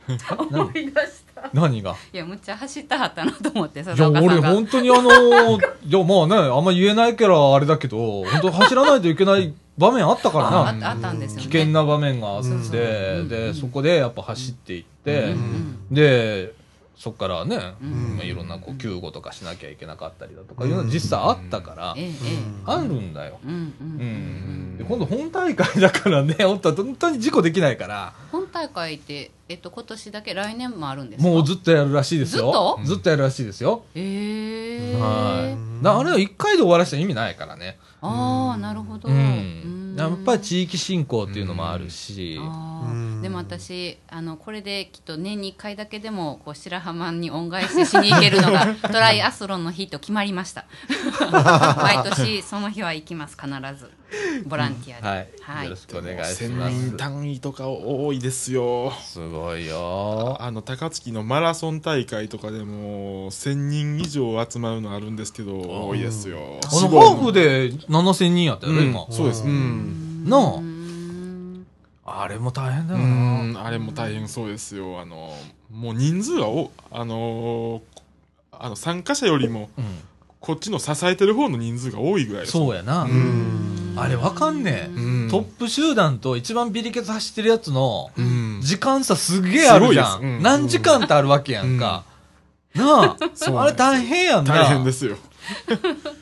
D: 思い出した。
A: 何が？
D: いやむっちゃ走ったはったなと思って
A: いや俺本当にあのーいやまあねあんま言えないからあれだけど本当走らないといけない場面あったからな。
D: ああったあったんですよね。
A: 危険な場面があって、
B: うん
A: で、そこでやっぱ走っていって、で、そこからね、
D: うん。
A: まあ、いろんなこう救護とかしなきゃいけなかったりだとか、いうのは実際あったから、あるんだよ。今度本大会だからね、本当に事故できないから、
D: 本大会って、えっと、今年だけ来年もあるんですか？
A: もうずっとやるらしいですよ。
D: ず
A: ずっとやるらしいですよ。
D: ええ
A: はい。あれは一回で終わらせたら意味ないからね。
D: ああなるほど、
A: うん。やっぱり
D: ち
A: 地域振興っていうのもあるし、
D: でも私あのこれできっと年に1回だけでもこう白浜に恩返ししに行けるのが トライアスロンの日と決まりました 毎年その日は行きます必ずボランティアで、
A: はい。
D: はい
A: よろしくお願いし
C: 千
A: ます
C: 人。単位とか多いですよ。
A: すごいよ。
C: あの高槻のマラソン大会とかでも1000人以上集まるのあるんですけど多いですよ。
A: あの、ハーフで7000人やったよね、今。
C: そうです。う。
D: うん
A: なあれも大変だ
C: う
A: よな。
C: んあれも大変そうですよあのもう人数がおあのあの参加者よりも
A: うん。
C: こっちの支えてる方の人数が多いぐらい
A: そうやな。
B: うん
A: あれわかんねえ。
C: うん
A: トップ集団と一番ビリケツ走ってるやつの
C: うん
A: 時間差すげえあるじゃん。
C: うん
A: 何時間ってあるわけやんか。なあ、あれ大変やんな。
C: 大変ですよ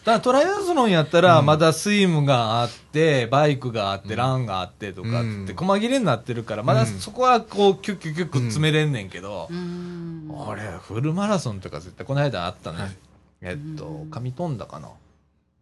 A: だトライアスロンやったら、まだスイムがあって、バイクがあって、ランがあってとかって細切れになってるから、まだそこはこう、キュッキュッキュッく詰めれんねんけど
D: う、ん。
A: 俺、フルマラソンとか絶対この間あったね。
C: はい。
A: えっと、上富田かな。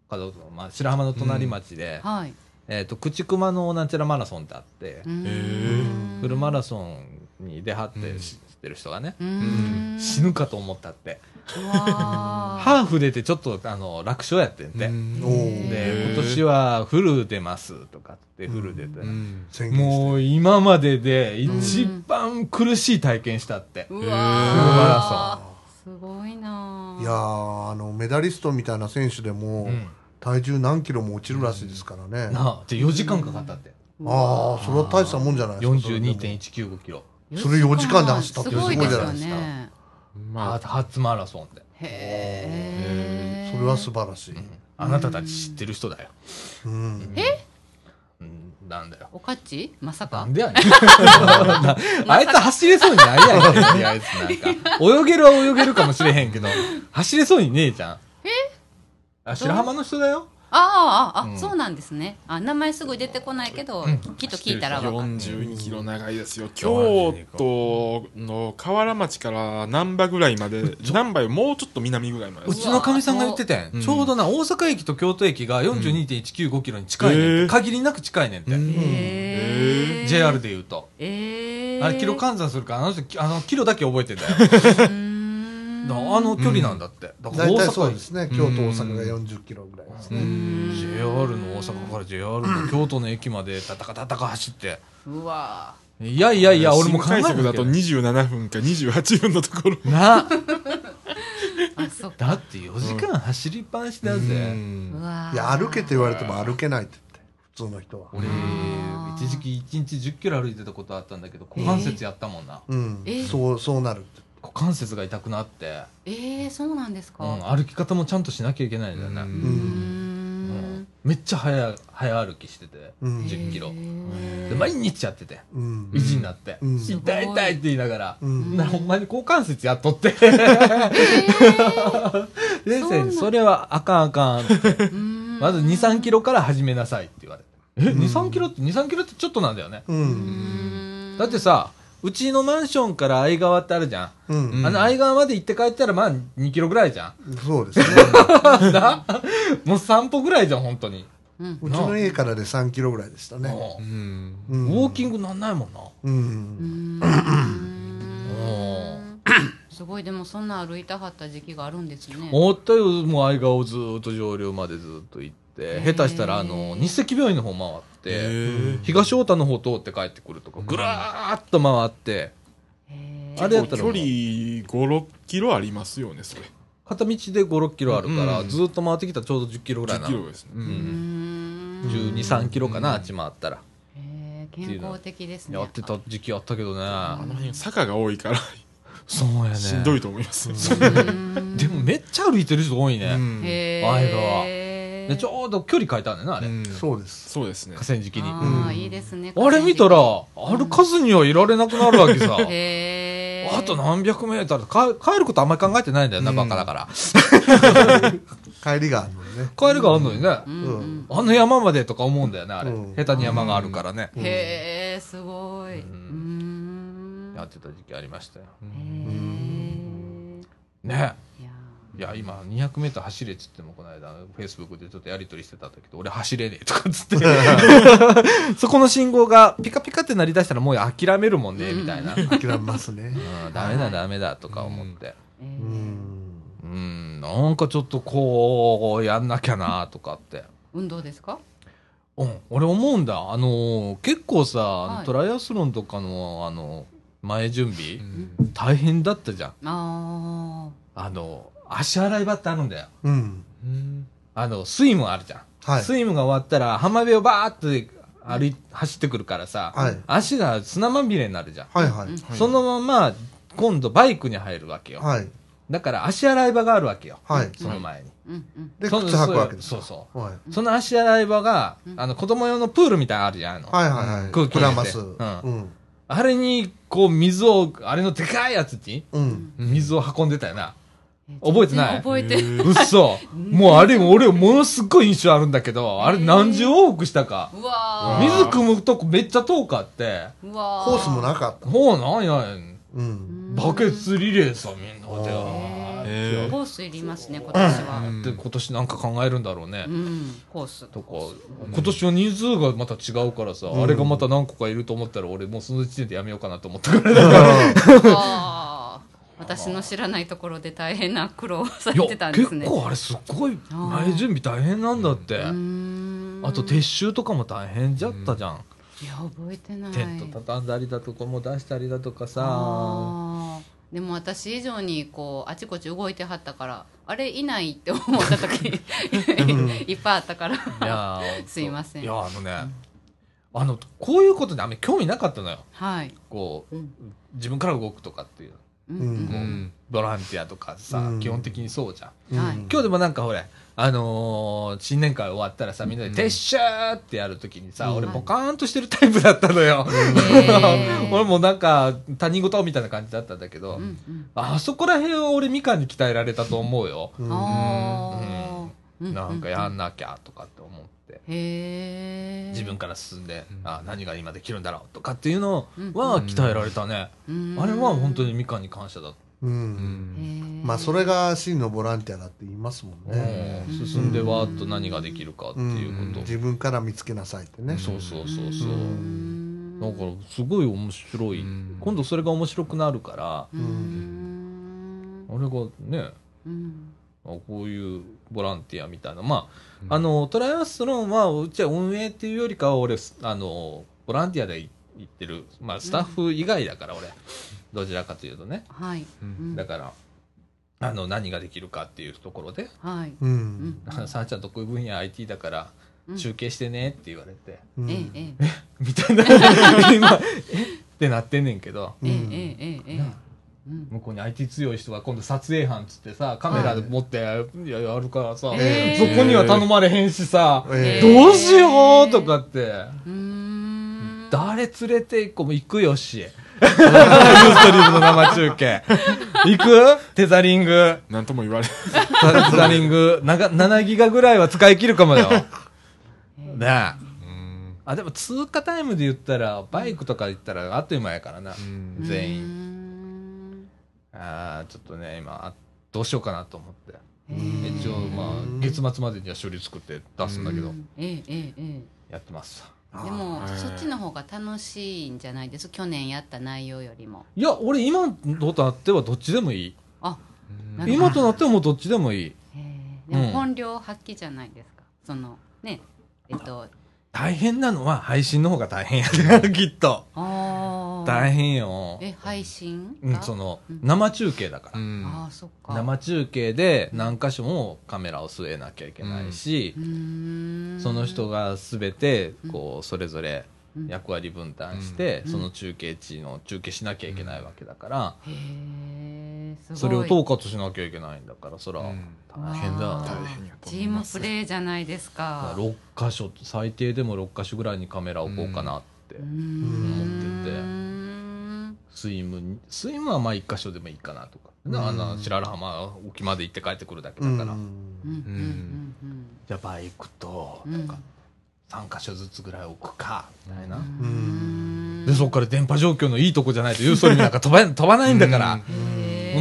A: かどうぞまあ、白浜の隣町で、
D: はい。
A: えっと、口熊のなんちゃらマラソンってあって、
D: うん。
A: フルマラソンに出はって
C: うん
A: 知ってる人がね、
D: うん。
A: 死ぬかと思ったって。ハーフ出てちょっとあの楽勝やってんて。で、今年はフル出ますとかってフル出て、
C: うん。
B: 宣言して
A: もう今までで一番苦しい体験したって。
D: う
A: フルマ
D: わーすごいなー。
B: いやーあのメダリストみたいな選手でも、
A: うん。
B: 体重何キロも落ちるらしいですからね、
A: なあ、じゃ4時間かかったって。
B: ああそれは大したもんじゃないですか。
A: 42.195キロ。
B: それ4時間で走ったって
D: すごい
B: じゃないですか。
D: ね
C: まあ
A: 初マラソンで。
D: へえ
B: それは素晴らしい、
A: あなたたち知ってる人だよ。
B: うん
A: うん、なんだよ。
D: おかっちまさか
A: なんでやねん。あいつ走れそうにないやんけ、とりあえずなんか。泳げるは泳げるかもしれへんけど、走れそうにねえじゃん。え？あ、白浜の人だよ。
D: ああああ、
A: うん。
D: そうなんですね。あ名前すぐ出てこないけど、
A: うん。
D: きっと聞いたらわかる。
C: 42キロ長いですよ。京都の河原町から難波ぐらいまで難波よりもうちょっと南ぐらいまで。
A: うちのかみさんが言ってて
C: うん
A: ちょうどな、大阪駅と京都駅が42.195キロに近いねんて、
C: へえ
A: 限りなく近いねんて。
D: え
A: JR で言うと。
D: ええ
A: あれ、キロ換算するから、あの人、あの、キロだけ覚えてんだよ。あの距離なんだって。だから
B: 大
A: 阪
B: そうですね。京都大阪が40キロぐらいですね、
C: うん。
A: JR の大阪から JR の京都の駅までタタカタタカ走って。
D: うわ
A: いやいやいや、俺も考え
C: 速だと
A: たけど。
C: 27分か28分のところ。
A: な、だって4時間走りっぱなしだ
C: う
A: ぜ。
C: ん。
D: うわ
B: いや歩けって言われても歩けないって言って普通の人は。
A: 俺、一時期1日10キロ歩いてたことあったんだけど、股関節やったもんな。
B: うん。
D: えー。
B: そうそうなるって
A: 股関節が痛くなって、
D: ええそうなんですか、
A: うん、歩き方もちゃんとしなきゃいけないんだよね。
C: う
A: めっちゃ早早歩きしてて、
B: うん。
A: 10キロ。
D: へ
A: で、毎日やってて、
B: うん。
A: 維持になって、
B: うん。
A: 痛い痛いって言いながら、
B: うん。
A: なほんまに股関節やっとって。先生 に、それはあかんあかんって。
D: ー
A: まず2、3キロから始めなさいって言われて。え、2、3キロって、2、3キロってちょっとなんだよね。だってさ、うちのマンションから相川ってあるじゃん。
B: うん、
C: うん。
A: あの相川まで行って帰ったらまあ2キロぐらいじゃん。
B: そうですね。
A: な？もう散歩ぐらいじゃん、本当に。
D: うん。
B: うちの家からで3キロぐらいでしたね、
A: もう
C: うん。
B: うん、
A: ウォーキングなんないもんな。
B: う
D: うん。んすごいでもそんな歩いたはった時期があるんですね。
A: 思ったよ、もう相川をずー。っと上流までずっと行って、
D: へー。
A: 下手したらあの、日赤病院の方回って、
C: へ
A: 東太田の方通って帰ってくるとか、ぐらーっと回って、
D: へ
A: あれやったら
C: 距離56キロありますよねそれ。
A: 片道で5、6キロあるから、
C: うん
A: ずーっと回ってきたらちょうど10キロぐらい
C: 10
A: なの。
C: キロですね、う
D: ん。ん。
A: 12、3キロかな、あっち回ったら。
D: 健康的ですね
A: やってた時期あったけどね。
C: あの辺坂が多いから
A: そうやね。
C: しんどいと思います、
D: う。ん。
A: でもめっちゃ歩いてる人多いね。
C: うん。
D: へ
A: 相川
D: え
A: でちょうど距離変えたんだよな、あれ。
C: うん
B: そうです
C: そうですね
A: 河川敷に。あ
D: いいですね
A: れ見たら、歩かずにはいられなくなるわけさ。
D: へー
A: あと何百メートルか帰ることあんまり考えてないんだよな、
C: うん
A: バカだから。
B: 帰りがあるのね
A: 帰るがあんのにね。
D: うんうん
A: あの山までとか思うんだよね、あれ。
B: うん
A: 下手に山があるからね。
D: へえすごい
A: うん
D: うん
A: やってた時期ありましたよ。
D: へえ
A: ね。
D: いや
A: 今、200メートル走れっつっても、この間、フェイスブックでちょっとやりとりしてたんだけど、俺走れねえとかっつって。そこの信号がピカピカってなりだしたらもう諦めるもんね、みたいな。うん
B: 諦めますね
A: ダメだ、ダメだとか思って。
D: え
B: う
D: ー
B: ん
A: うん、なんかちょっとこう、やんなきゃなとかって。
D: 運動ですか？
A: うん、俺思うんだ。あのー結構さ、
D: はい
A: トライアスロンとかの、あの、前準備、
C: うん
A: 大変だったじゃん。
D: あ
A: あの、足洗い場ってあるんだよ。
B: うん
C: うん
A: あの、スイムあるじゃん。
B: はい
A: スイムが終わったら、浜辺をバーって歩い、走ってくるからさ、
B: はい
A: 足が砂まみれになるじゃん。
B: はいはい。
C: はい
A: そのまま、今度バイクに入るわけよ。
B: はい。
A: だから足洗い場があるわけよ。
B: はい。
A: その前に。
D: うんうん
B: で、
A: そ
B: 靴履くわけです
A: そうそう。
B: はい。
A: その足洗い場が、あの、子供用のプールみたいなのあるじゃん。
B: はいはいはい。
A: 空気入れてうん。あれに、こう、水を、あれのでかいやつに、
B: うん。
A: 水を運んでたよな。
D: え
A: 覚えてない？
D: 覚えてる
A: うっそ。もうあれ、俺、ものすっごい印象あるんだけど、あれ何十往復したか。
D: うわ
A: 水汲むとこめっちゃ遠かって、
B: コースもなかった。
A: ほうなんやねん。
B: うん。
A: バケツリレーさ、みんな
D: コースいりますね今年は。
A: で、今年なんか考えるんだろうね。
D: う。ん。コース。
A: とか、今年は人数がまた違うからさ、あれがまた何個かいると思ったら、俺もうその時点でやめようかなと思ったから。
D: あー 私の知らないところで大変な苦労をされてたんですね。
A: 結構あれすっごい前準備大変なんだって、あと撤収とかも大変じゃったじゃん、
D: いや覚えてない。
A: テント畳んだりだとかも出したりだとかさ。
D: でも私以上にこうあちこち動いてはったからあれいないって思った時いっぱいあったから。
A: いやー
D: すいません。
A: いやあのねあのこういうことにあんまり興味なかったのよ。
D: はい、
A: こう
D: うん。
A: 自分から動くとかっていう
D: うん
A: ボランティアとかさ、
B: うん。
A: 基本的にそうじゃん。
B: うん。
D: はい。
A: 今日でもなんかほれあのー新年会終わったらさみんなで「撤収!」ってやるときにさ、
B: うん。
A: 俺ポカーンとしてるタイプだったのよ、俺もなんか他人事みたいな感じだったんだけど、
D: うんうん。
A: あそこら辺は俺みかんに鍛えられたと思うよ、
B: うん
A: なんかやん
D: な
A: なきゃとかって思って、
D: へえ
A: 自分から進んで、あ何が今できるんだろうとかっていうの
D: うん。
A: は鍛えられたね、あれは本当にみかんに感謝だ、
B: う。
C: うん。ん
B: まあ、それが真のボランティアだって言いますもんね。
A: うん。進んでわーっと何ができるかって
B: うん
A: いうこと、
B: 自分から見つけなさいってね。
A: そうそうそうそう、
D: うん。
A: だからすごい面白い、
C: うん。
A: 今度それが面白くなるから、
D: うん。
A: 俺がね
D: うん。
A: あこういうボランティアみたいな。まあ、あのトライアスロンはうちは運営っていうよりかは俺あのボランティアで行ってる、まあ、スタッフ以外だから俺、どちらかというとね。
D: はい。うん。
A: だからあの何ができるかっていうところで。
D: はい。
B: うん。
A: 「さあちゃん得意分野 IT だから
D: うん。
A: 中継してね」って言われて、
B: うん。
D: えええ
A: みたいな。今え？ってなってんねんけど。
D: ええええええうん。
A: 向こうに IT 強い人は今度撮影班っつってさカメラで持っていややるからさ、
D: え
A: そこには頼まれへんしさ、
B: ええ
A: どうしようとかって、
D: うーん。
A: 誰連れて行こうも行くよし。ユーストリームの生中継。行く？テザリング。
C: なんとも言われ
A: テザリング。なが7ギガぐらいは使い切るかもよ。ねえ。
C: うん
A: あでも通過タイムで言ったらバイクとか言ったらあっという間やからな、
C: うん。
A: 全員
D: 員
A: ああちょっとね今あどうしようかなと思って。
D: え
A: 一応まあ月末までには処理作って出すんだけど、
D: ええええ
A: やってます。
D: でも
C: はい
D: そっちの方が楽しいんじゃないです去年やった内容よりも。
A: いや俺今となってはどっちでもいい。
D: あ
A: 今となってはもうどっちでもいい。
D: でも本領発揮じゃないですか？そのねえっと
A: 大変なのは配信の方が大変やね きっと。大変よ。
D: え配信
A: うん
D: が
A: その
D: うん。
A: 生中継だから、
C: うん。
D: ああそっか。
A: 生中継で何箇所もカメラを据えなきゃいけないし
D: う、ーん。
A: その人が全てこうそれぞれ
D: うん
A: 役割分担して、
D: うん。
A: その中継地の中継しなきゃいけないわけだから、それを統括しなきゃいけないんだからそら
C: うん。
A: 大変だよね
D: あー
C: 大変やと
D: チームプレーじゃないですか。
A: 6箇所最低でも6箇所ぐらいにカメラ置こうかなって、
D: うーん。
A: 思ってて。スイムにスイムはまあ1箇所でもいいかなとか、あの白良浜沖まで行って帰ってくるだけだから、じゃあバイクと
D: うん
A: なん。か3箇所ずつぐらい置くかみたいな、
B: ん。
A: でそっから電波状況のいいとこじゃないとユーストリームなんか飛ば飛ばないんだから、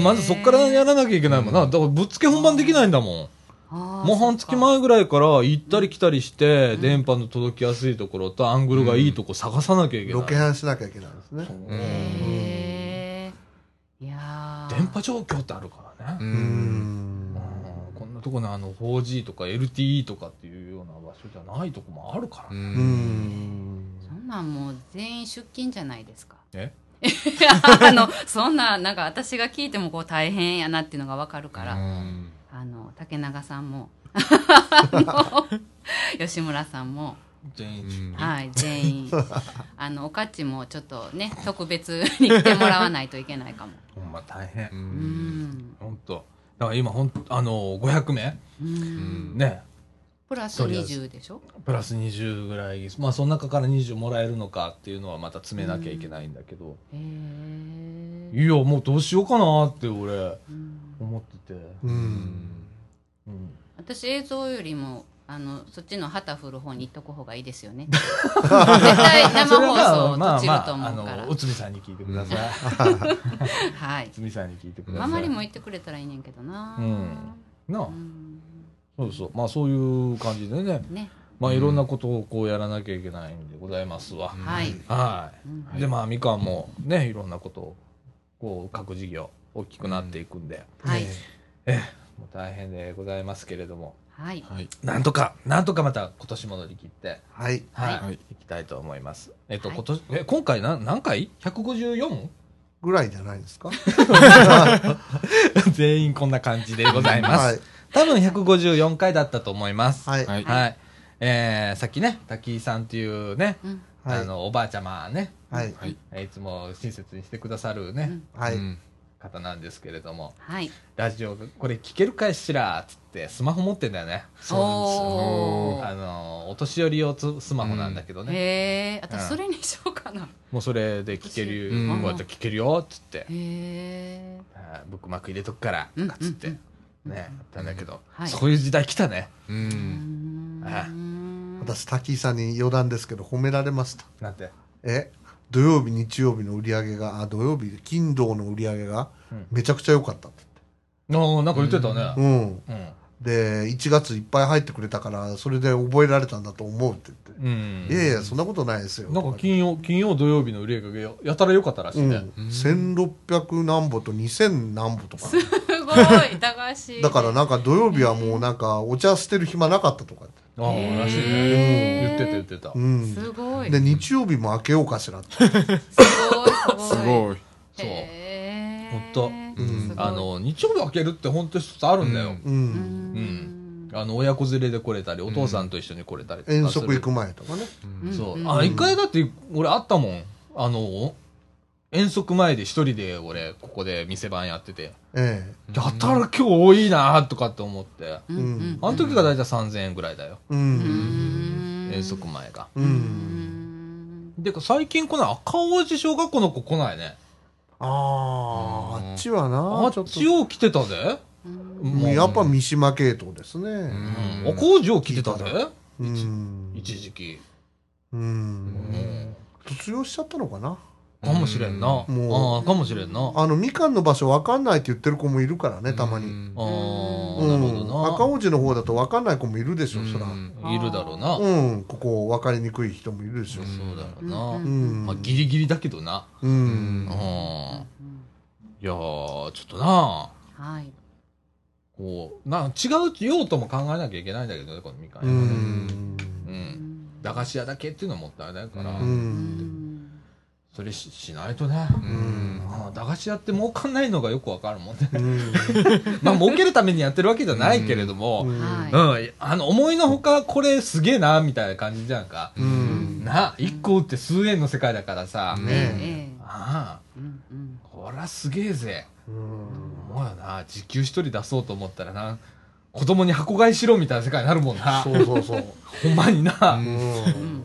A: まずそっからやらなきゃいけないもんな。だからぶっつけ本番できないんだもん。もう半月前ぐらいから行ったり来たりして、電波の届きやすいところとアングルがいいとこ探さなきゃいけない、
B: ロケハンしなきゃいけないですね。
D: へー。いやー。
A: 電波状況ってあるからね、
C: う
B: うんん。
A: うんこんなとこにあの 4G とか LTE とかっていうような場所じゃないとこもあるから
C: う
A: ね、
B: うん。ん。
D: そんなんもう全員出勤じゃないですか。
A: え？
D: あのそんななんか私が聞いてもこう大変やなっていうのがわかるから、
C: うん。
D: あの竹永さんも。吉村さんも。
A: 全員
C: うん。
D: はい全員。あのおかっちもちょっとね特別に来てもらわないといけないかも。
A: ほんま大変。
C: う
D: うん。ん
A: 本当だから今ほんあの500名？
D: うん。
A: ね。
D: プラス
A: とりあえず
D: 20でしょ？
A: プラス20ぐらい。まあその中から20もらえるのかっていうのはまた詰めなきゃいけないんだけど、
D: へえ
A: いやもうどうしようかなって俺思ってて、
B: う。
C: うんん。
A: うん、
D: 私映像よりもあのそっちの旗振る方に行っとく方がいいですよね。絶対生放
A: は
D: 送
A: まあま
D: 落ちると
A: ああ
D: 思うから。
A: の内海さんに聞いてください、
D: はい。
A: 内海さんに聞いてください。
D: ママにも言ってくれたらいいねんけどな。
A: うん。なあ、
D: うん。
A: そうそう。まあそういう感じでね。
D: ね。
A: まあいろんなことをこうやらなきゃいけないんでございますわ、
D: はい。
A: はい、
D: うん。
A: でまあみかんもねいろんなことをこう各事業大きくなっていくんで、
D: はい。
A: ええ。もう大変でございますけれども
D: はい。
C: はい。
A: なんとかなんとかまた今年も乗り切って
B: はい。
A: はい、
C: はい。
A: い、きたいと思います。えっと、
D: はい。
A: 今年え今回な何回？154?
B: ぐらいじゃないですか？
A: 全員こんな感じでございます、
B: はい。
A: 多分154回だったと思います。
B: はい。
C: はい。
A: はい、えー、さっきね滝井さんっていうね、
D: うん。
B: はい。
A: あのおばあちゃまね。
B: はい。
C: はい。
A: えーいつも親切にしてくださるね、
D: うん。
B: はい。
C: うん
A: 方なんですけれども
D: はい。
A: ラジオこれ聞けるかしらっつってスマホ持ってんだよね。
D: おー
A: あのお年寄り用つスマホなんだけどね、
D: へえ私それにしようかな。
A: もうそれで聞ける、
C: うん。
A: こうやって聞けるよっつって、
D: へえ
A: ブックマーク入れとくからっつって、
D: うん
A: ねやったんだけど、
D: はい。
A: そういう時代来たね。
C: う
D: うん。
B: 私、滝井さんに余談ですけど、褒められました。
A: なんて？
B: え？土曜日、日曜日の売り上げが、あ、土曜日、金土の売り上げが
A: うん、
B: めちゃくちゃ良かったって
A: あーなんか言ってたね
B: 言って。うん。
A: うん
B: で、1月いっぱい入ってくれたから、それで覚えられたんだと思うって言って。
A: うん
B: いやいや、そんなことないですよ。
A: なんか金曜金曜土曜日の売り上げがややたら良かったらしいね、
B: うん、1600何歩と2000何歩とか。
D: すごい駄菓子
B: だからなんか土曜日はもうなんかお茶捨てる暇なかったとかって。
A: ああらしいね。言ってた言ってた、
B: うん。
D: すごい。
B: で、日曜日も開けようかしら。って。
D: すごい。す
C: すごい。
A: そう。
D: へー。
A: ほんと。
B: うん。
A: あの日曜日開けるって本当一つあるんだよ、
B: う。
D: うん。ん
A: あの親子連れで来れたりお父さんと一緒に来れたりとかする。
B: 遠足行く前とかね。
D: うん
A: そう、
D: うん。
A: あ一回だって俺あったもん。あの遠足前で一人で俺ここで店番やってて
B: え
A: やたら今日多いなとかって思って
D: うんうん
A: あの時が大体3000円ぐらいだよ
B: え。う。
D: うんん
A: 遠足前が
B: う。
D: うんん
A: で最近来ない赤王子小学校の子来ないね
B: ああ、あっちは
A: あ
B: な、ちょっ
A: っちを来てたぜ
D: うん
A: もう
B: と。やっぱ三島系統ですね。
A: うん赤王子を来てたぜ
B: うん。
A: 一時期
B: う。
A: うんん
B: 卒業しちゃったのかな。
A: かもしれん。なあ
B: もう。
A: あかもしれんな。
B: あの、みかんの場所わかんないって言ってる子もいるからね、たまに。
A: ああ
B: うん。
A: なるほどな。
B: 赤王子の方だとわかんない子もいるでしょ、そら。
A: いるだろうな。
B: うん、ここ分かりにくい人もいるでしょ。
A: そうだろうな。
D: うん。
B: うん。
A: まあギリギリだけどな。
B: う。
A: うん。んい
D: うん
A: やーちょっとな。
D: はい。
A: こうな違う用途も考えなきゃいけないんだけどねこのみかん
B: うん。
A: うん。駄菓子屋だけっていうのはもったいないから。
B: う。
D: うんん
A: それししないとね。
B: うん。
A: あー駄菓子屋って儲かんないのがよくわかるもんね。
B: うん。
A: まあ儲けるためにやってるわけじゃないけれども
D: はい。
A: うん。あの思いのほかこれすげえなみたいな感じじゃんか。
B: うん。
A: な1個売って数円の世界だからさ。
B: ね
D: え。え
A: ああ
D: うん。うん
A: こりゃすげえぜ。
B: うん。
A: 思うよな時給一人出そうと思ったらな子供に箱買いしろみたいな世界になるもんな。
B: そうそうそう。
A: ほんまにな、
B: う
D: うん。
B: ん。
D: うん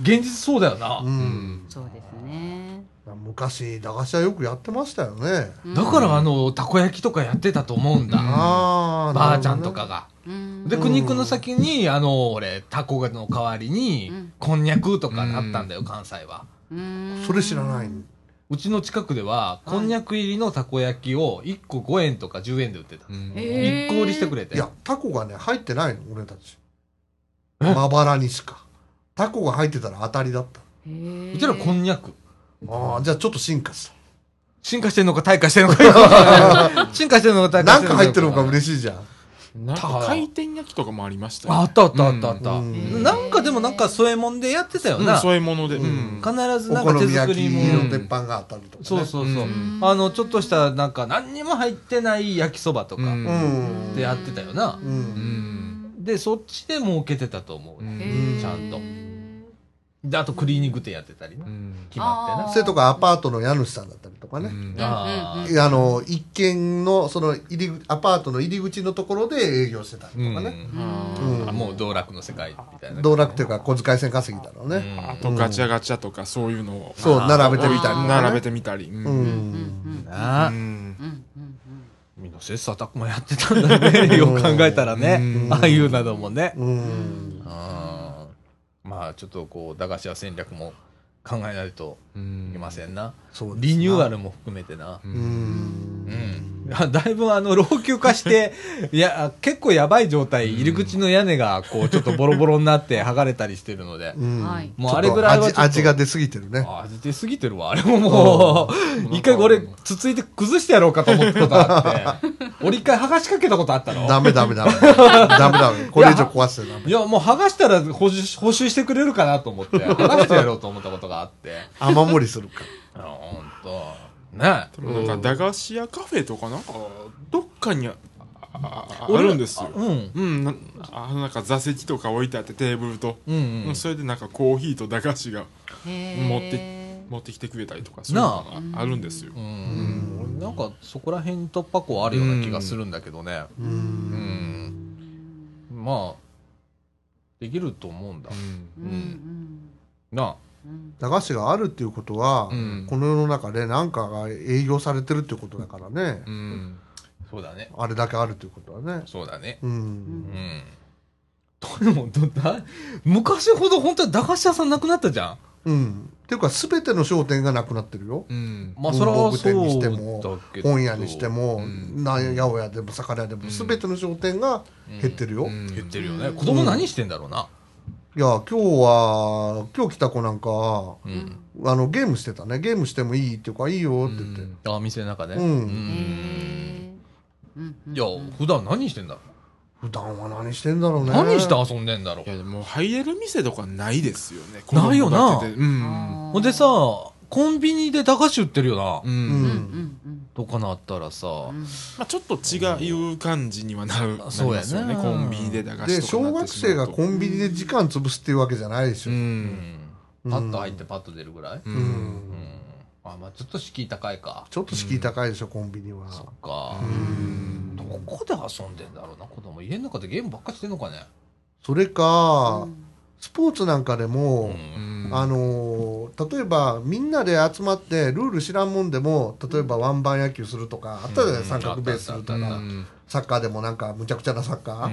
A: 現実そうだよな、
B: うん。
D: そうですね。
B: 昔、駄菓子屋よくやってましたよね。
A: だからあのたこ焼きとかやってたと思うんだ、
B: ああ、
A: ばあちゃんとかが、
D: うん。
A: で苦肉の先にあの俺タコの代わりに、
D: うん。
A: こんにゃくとかなったんだよ、関西は。
D: うん。
B: それ知らない。
A: うちの近くではこんにゃく入りのたこ焼きを1個5円とか10円で売ってた、
D: へー。
A: 1個売りしてくれて。
B: いや、タコがね、入ってないの、俺たち。
A: え？
B: まばらにしか。タコが入ってたら当たりだった。
A: うちらこんにゃく。
B: ああ、じゃあちょっと進化した。
A: 進化してんのか退化してんのか。進化してんのか退化
B: なん
A: してんのか。
B: か入ってるのか嬉しいじゃん。
C: なんか。回転焼きとかもありましたよ
A: ああったあったあったあった、
B: うん
A: なんかでもなんか添え物でやってたよ
C: うん
A: な、
C: そういうもので、
B: う
C: うん。ん
A: 必ず
B: お
A: なんか手
B: 焼き
A: 作りも、
B: の鉄板があったりとかね。
A: そうそうそう、
C: うん。
A: あのちょっとしたなんか何にも入ってない焼きそばとか
C: うん。
B: うん。
A: でやってたよな。
B: う、。
C: うん。ん
A: でそっちで儲けてたと思う、
C: うん。
A: ちゃんと。
D: へ
A: で、あとクリーニング店やってたりね。
C: うん。
A: 決まってな。
B: それとかアパートの家主さんだったりとかね。
C: うん。
A: あ
B: の、一軒の、その、入り口、アパートの入り口のところで営業してたりとかね。
A: うん。あもう道楽の世界みたいな。
B: 道楽っていうか、小遣い線稼ぎだろうね。
C: あとガチャガチャとかそういうのを。
B: そう、並べてみたり。
C: 並べてみたり。う
B: うん。
D: うん。ん。
A: なあ
C: うん。
D: うん。うん。
A: みん。な切磋琢磨やってたん。だね。よく考えたらね。ああいうなどもね。
B: うん。
A: まあちょっとこう駄菓子屋戦略も考えないといけませんな、
B: そう
A: リニューアルも含めてな。
B: う。
A: うん。ん、いやだいぶあの老朽化していや結構やばい状態。入り口の屋根がこうちょっとボロボロになって剥がれたりしてるので、
B: うん。
D: はい。
A: もうあれぐらいは
B: 味味が出過ぎてるね。
A: あ味出すぎてるわ。あれももう 一回俺つついて崩してやろうかと思ったことあって。俺一回剥がしかけたことあったの。
B: ダメダメダメ。ダメダメ。これ以上壊してダメ。
A: いやもう剥がしたら補修補修してくれるかなと思って。剥がしてやろうと思ったことがあって。
B: 雨漏りするか。
A: あほんとね。
C: でもなんか駄菓子屋カフェとかなんかどっかにああああるんですよ。
A: うん。
C: うん、なあのなんか座席とか置いてあってテーブルと、
A: うんうん。
C: それでなんかコーヒーと駄菓子が
D: へ
C: 持っ
D: え
C: 持ってきてくれたりとかそういうのがあ。るんですよ。
A: うん、俺なんかそこら辺に突破口あるような気がするんだけどね。
B: う。
A: うん。ん、まあできると思うんだ、
C: うん。
D: うん。うん
A: な
D: うん
B: 駄菓子があるっていうことは、
C: うん。
B: この世の中で何かが営業されてるっていうことだからね。
C: うん。
A: そうだね。
B: あれだけあるっていうことはね。
A: そうだね。
B: う。
A: うん。んでもどだ昔ほど本当に駄菓子屋さんなくなったじゃん。
B: うん。っていうか、すべての商店がなくなってるよ。
C: うん。
A: まあそれはそう
B: 店にして
A: だ
B: も本屋にしても、
C: うん。
B: な八百屋でも魚屋でも、すべての商店が減ってるよ。
C: うん。
A: 減ってるよね。子供何してんだろうな、
B: いや、今日は、今日来た子なんか、
A: うん。
B: あの、ゲームしてたね。ゲームしてもいいっていうか、いいよって言って。
A: あ店の中で。
B: うん。
D: うん。うん
A: いや普段何してんだろ
B: 普段は何してんだろう
A: う、
B: ね。
A: 何して遊んでんだろう？
C: いやでも入れる店とかないですよね。
A: ないよな。
C: 子供だけでうん。
A: ほんでさコンビニで駄菓子売ってるよな、
C: うん
B: うん。
D: うん。うんうん
A: とかなったらさ、
D: うん。
C: まあちょっと違う感じにはなる。
A: そうやね。
C: コンビニで駄菓
B: で、
C: 子とか
B: 小学生がコンビニで時間潰すっていうわけじゃないでしょ。
C: う。
A: うん。んパッと入ってパッと出るぐらい、
C: う
B: うん。
A: うん。あまあちょっと敷居高いか。
B: ちょっと敷居高いでしょ、コンビニは。
A: そっか。
B: うん。
A: どこで遊んでんだろうな子供。家の中でゲームばっかりしてんのかね。
B: それか、スポーツなんかでも、
C: うん。
B: あのー例えばみんなで集まってルール知らんもんでも例えばワンバン野球するとかあったじゃない、
A: うん。
B: 三角ベースするとか、
C: うん。
B: サッカーでもなんかむちゃくちゃなサッカー、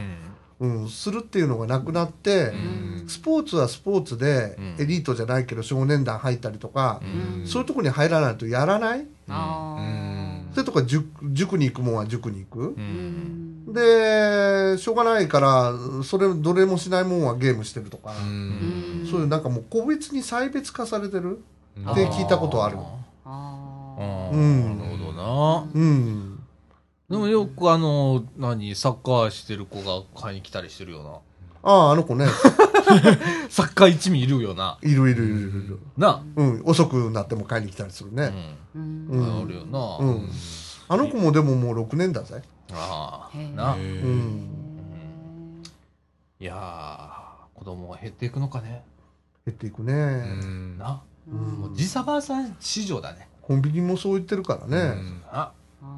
A: うん。
B: うんするっていうのがなくなって、
C: うん。
B: スポーツはスポーツで、
A: うん。
B: エリートじゃないけど少年団入ったりとか、
C: うん。
B: そういうとこに入らないとやらない、
C: うん
B: そういうとこ塾塾に行くもんは塾に行く。でしょうがないからそれどれもしないもんはゲームしてるとか、
C: うん。
B: そういうなんかもう個別に細別化されてる？
C: うん。
B: って聞いたことある。
D: あ
A: あ
B: うん。
A: なるほどな。
B: うん。
A: でもよくあの何サッカーしてる子が買いに来たりしてるよ
B: あああの子ね。
A: な サッカー一味いるよな。い
B: るいるいるいる。
A: な。
B: うん遅くなっても買いに来たりするね。
D: うん。
B: うん。
A: あるよな、
B: うん、あの子もでももう6年だぜ。
A: ああ
D: へー。
A: な
B: うん。
A: いやー子供が減っていくのかね。
B: 減っていくね、
C: うん
A: な。
B: うん。
A: もうじさばあさん市場だね。
B: コンビニもそう言ってるからね、
C: うん。
A: あ。
D: あ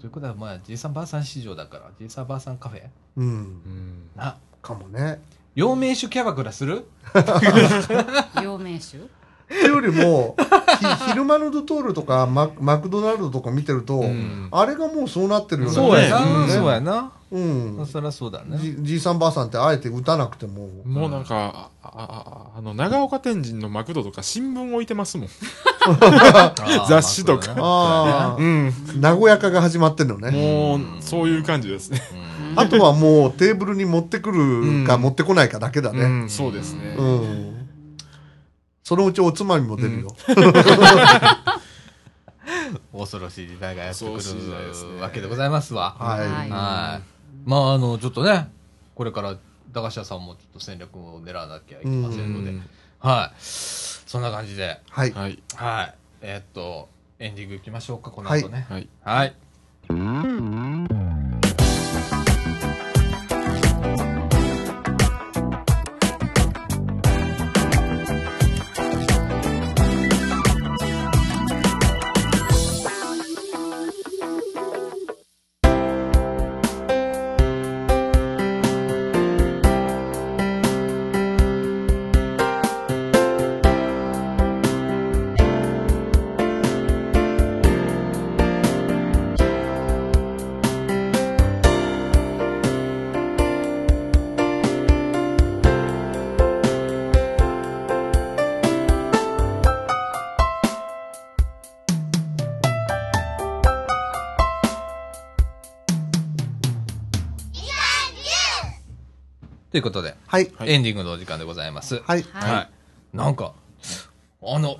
A: ということはまあじいさんばあさん市場だからじいさんばあさんカフェ？
B: うん
C: うん。
A: な
B: かもね。
A: 陽明酒キャバクラする？
D: ー 陽明酒？
B: っていうよりもひ昼間のドトールとかママクドナルドとか見てると、
C: ん。
B: あれがもうそうなってるよね。
A: そうやな、
C: うん。
A: そうやな、
B: うん。
A: そりゃそうだね。
B: じじいさんばあさんってあえて打たなくても。
C: もうなんか、ああああの長岡天神のマクドとか新聞置いてますもん。雑誌とか。
B: ああ、
C: うん。
B: 和やかが始まってるのね。
C: もう、そういう感じですね。
B: あとはもうテーブルに持ってくるか
C: うん。
B: 持ってこないかだけだね。
C: うん、そうですね。
B: うん、そのうちおつまみも出るよ、
A: 恐ろしい時代がやってく
C: 恐ろしい時代ですね
A: るわけでございますわ。
B: はい、
D: はい。
A: はい。まああのちょっとねこれから駄菓子屋さんもちょっと戦略を狙わなきゃいけませんので、
C: うん。
A: はい。そんな感じで。
B: はい。
C: はい。
A: はい。えーっとエンディングいきましょうかこの後ね。
C: はい。
A: はいということで、
B: はい。
C: はい
A: エンディングのお時間でございます。
B: はい。
D: はい
A: はい。なんか、あの、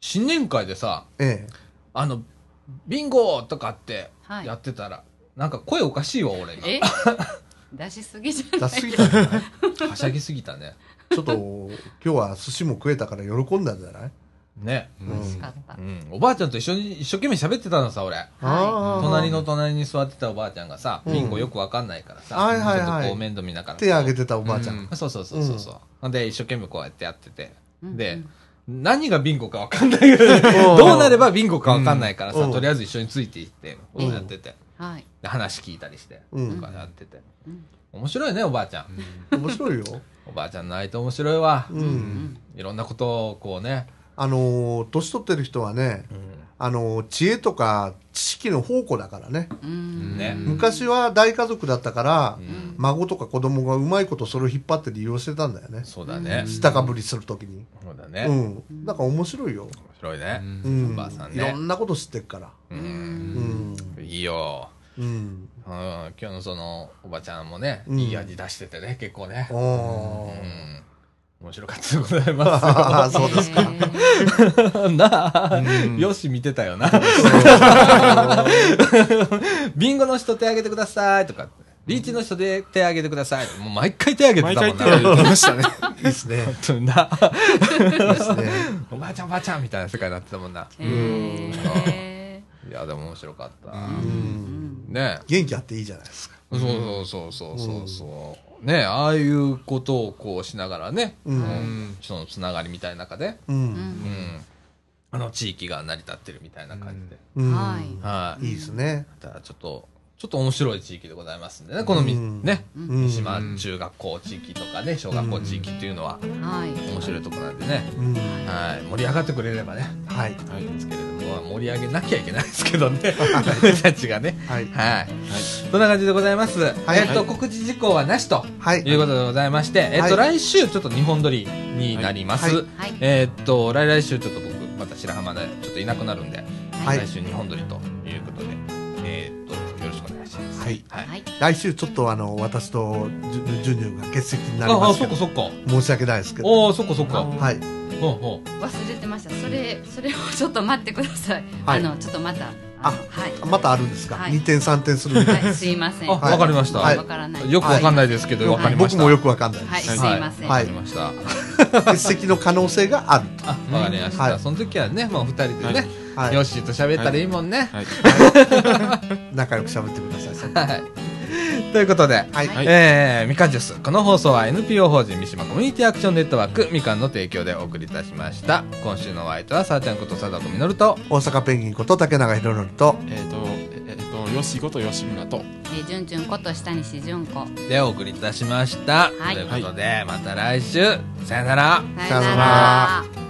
A: 新年会でさ、
B: ええ。
A: あの、ビンゴとかって
D: はい
A: やってたら、なんか声おかしいわ、俺が。
D: え？出しすぎじゃない？
B: 出しすぎたんじゃない？
A: はしゃぎすぎたね。
B: ちょっと、今日は寿司も食えたから喜んだんじゃない？
A: ね。
D: 美味しかった
A: うん。おばあちゃんと一緒に、一生懸命喋ってたのさ、俺。
B: ああ。
A: 隣の隣に座ってたおばあちゃんがさ、
B: うん
A: ビンゴよくわかんないからさ、
B: はいはいはい
A: ちょっとこう面倒見ながら。
B: 手挙げてたおばあちゃ
C: うん
B: ん。
A: そうそうそうそうそう。ほんで、一生懸命こうやってやってて。
D: うん
A: で
D: うん、
A: 何がビンゴかわかんないけど、どうなればビンゴかわかんないからさ、
B: うん
A: とりあえず一緒についていって、こうやってて。
D: はい
A: で話聞いたりして、
B: うん
A: とかやってて。
D: うん
A: 面白いね、おばあちゃん。
B: 面白いよ。
A: おばあちゃんの相手面白いわ。
B: う。
D: うんん
A: いろんなことをこうね。
B: あのー、年取ってる人はね、あのー、知恵とか知識の宝庫だからね。
D: うん
A: ね
B: 昔は大家族だったから
A: う、ん
B: 孫とか子供がうまいことそれを引っ張って利用してたんだよね。
A: そうだね。
B: 下かぶりするときに。
A: そうだ
B: う
A: ね。
B: ん。だから面白いよ。
A: 面白いね。
B: うん。
A: おばあさん
B: いろ
A: ね。
B: んなこと知ってっから。
A: う。
B: うんん。
A: いいよ。
B: うん。
A: うん。今日のその、おばちゃんもね、
B: うん
A: いい味出しててね、結構ね。
B: お
A: う
B: ー。
A: ん。面白かったでございま
B: ああ、そうですか。
A: なあ、よし見てたよな。ビンゴの人手挙げてくださいとか、リーチの人で手挙げてください。もう毎回手挙げて
C: 毎
A: たもんな。
C: 回手挙げてましたね。
B: いいですね。
A: 本当にな。
B: いいですね。
A: おばあちゃんおばあちゃんみたいな世界になってたもんな。いや、でも面白かった。
B: うん。
A: ね
B: 元気あっていいじゃないですか。
A: そうそうそうそうそうそう。ねああいうことをこうしながらね、
B: うん
A: うんそのつながりみたいな中で、
B: う。
D: うん
A: うんん、あの地域が成り立ってるみたいな感じで。
B: うん
D: はい
A: はい。
B: いいですね。
A: だからちょっと、ちょっと面白い地域でございますんでね、このみ、
B: うん。
A: ね、
B: うん。
A: 三島中学校地域とかね、小学校地域っていうのは
D: はい。
A: 面白いとこなんでね、
B: うん。
A: はい、盛り上がってくれればね、
B: はい。
A: いい。んですけれども、まあ盛り上げなきゃいけないですけどね、俺たちがね。
B: はい。
A: はい。そんな感じでございます。
B: はい。
A: えっと、告知事項はなしと
B: はい。
A: いうことでございまして、えっと、来週ちょっと日本撮りになります。
B: はい。
D: はい。
A: えっと、来来週ちょっと僕、また白浜でちょっといなくなるんで、
B: はい。
A: 来週日本撮りということで、えっと、
B: はい。
A: はい。
D: はい
B: 来週ちょっとあの、私とジュジュニューが欠席になり
A: ああ、
B: ますけど
A: そっかそっか。
B: 申し訳ないですけど。
A: ああ、そっかそっか。
B: はい。
A: ほうほう。
D: 忘れてましたそれそれをちょっと待ってください
B: はい
D: あのちょっとまた
B: あ
D: のはい
B: またあるんですか？
D: はい
B: ?2 点3点するみたい
D: はいすいません
A: あ、わかりました。
B: はい
D: わからない
A: よくわかんないですけど、
B: よ
A: わかりました。
B: 僕もよくわかんない
D: はい
B: です。
D: すいません
A: わ
B: はい
A: かりました。
B: 欠席の可能性がある
A: わかりまし
B: はい
A: た。その時はね、もう二人でね、
B: はい
A: ヨッシーと喋ったらいいもんね。
C: はい。
B: 仲良く喋ってください。
A: はい。ということで、
B: はい。
D: はい
A: えー、みかんジュース。この放送は NPO 法人三島コミュニティアクションネットワークみかんの提供でお送りいたしました。今週のお相手は、さあちゃんこと貞子みのると、
B: 大阪ペンギンこと竹永宏典と、
C: えっと、えっと、よしこと吉村と、
D: えーじゅんじゅんこと下西じゅんこ
A: でお送りいたしました。
D: はい
A: ということで、また来週、さよなら。
D: さ
B: さよなら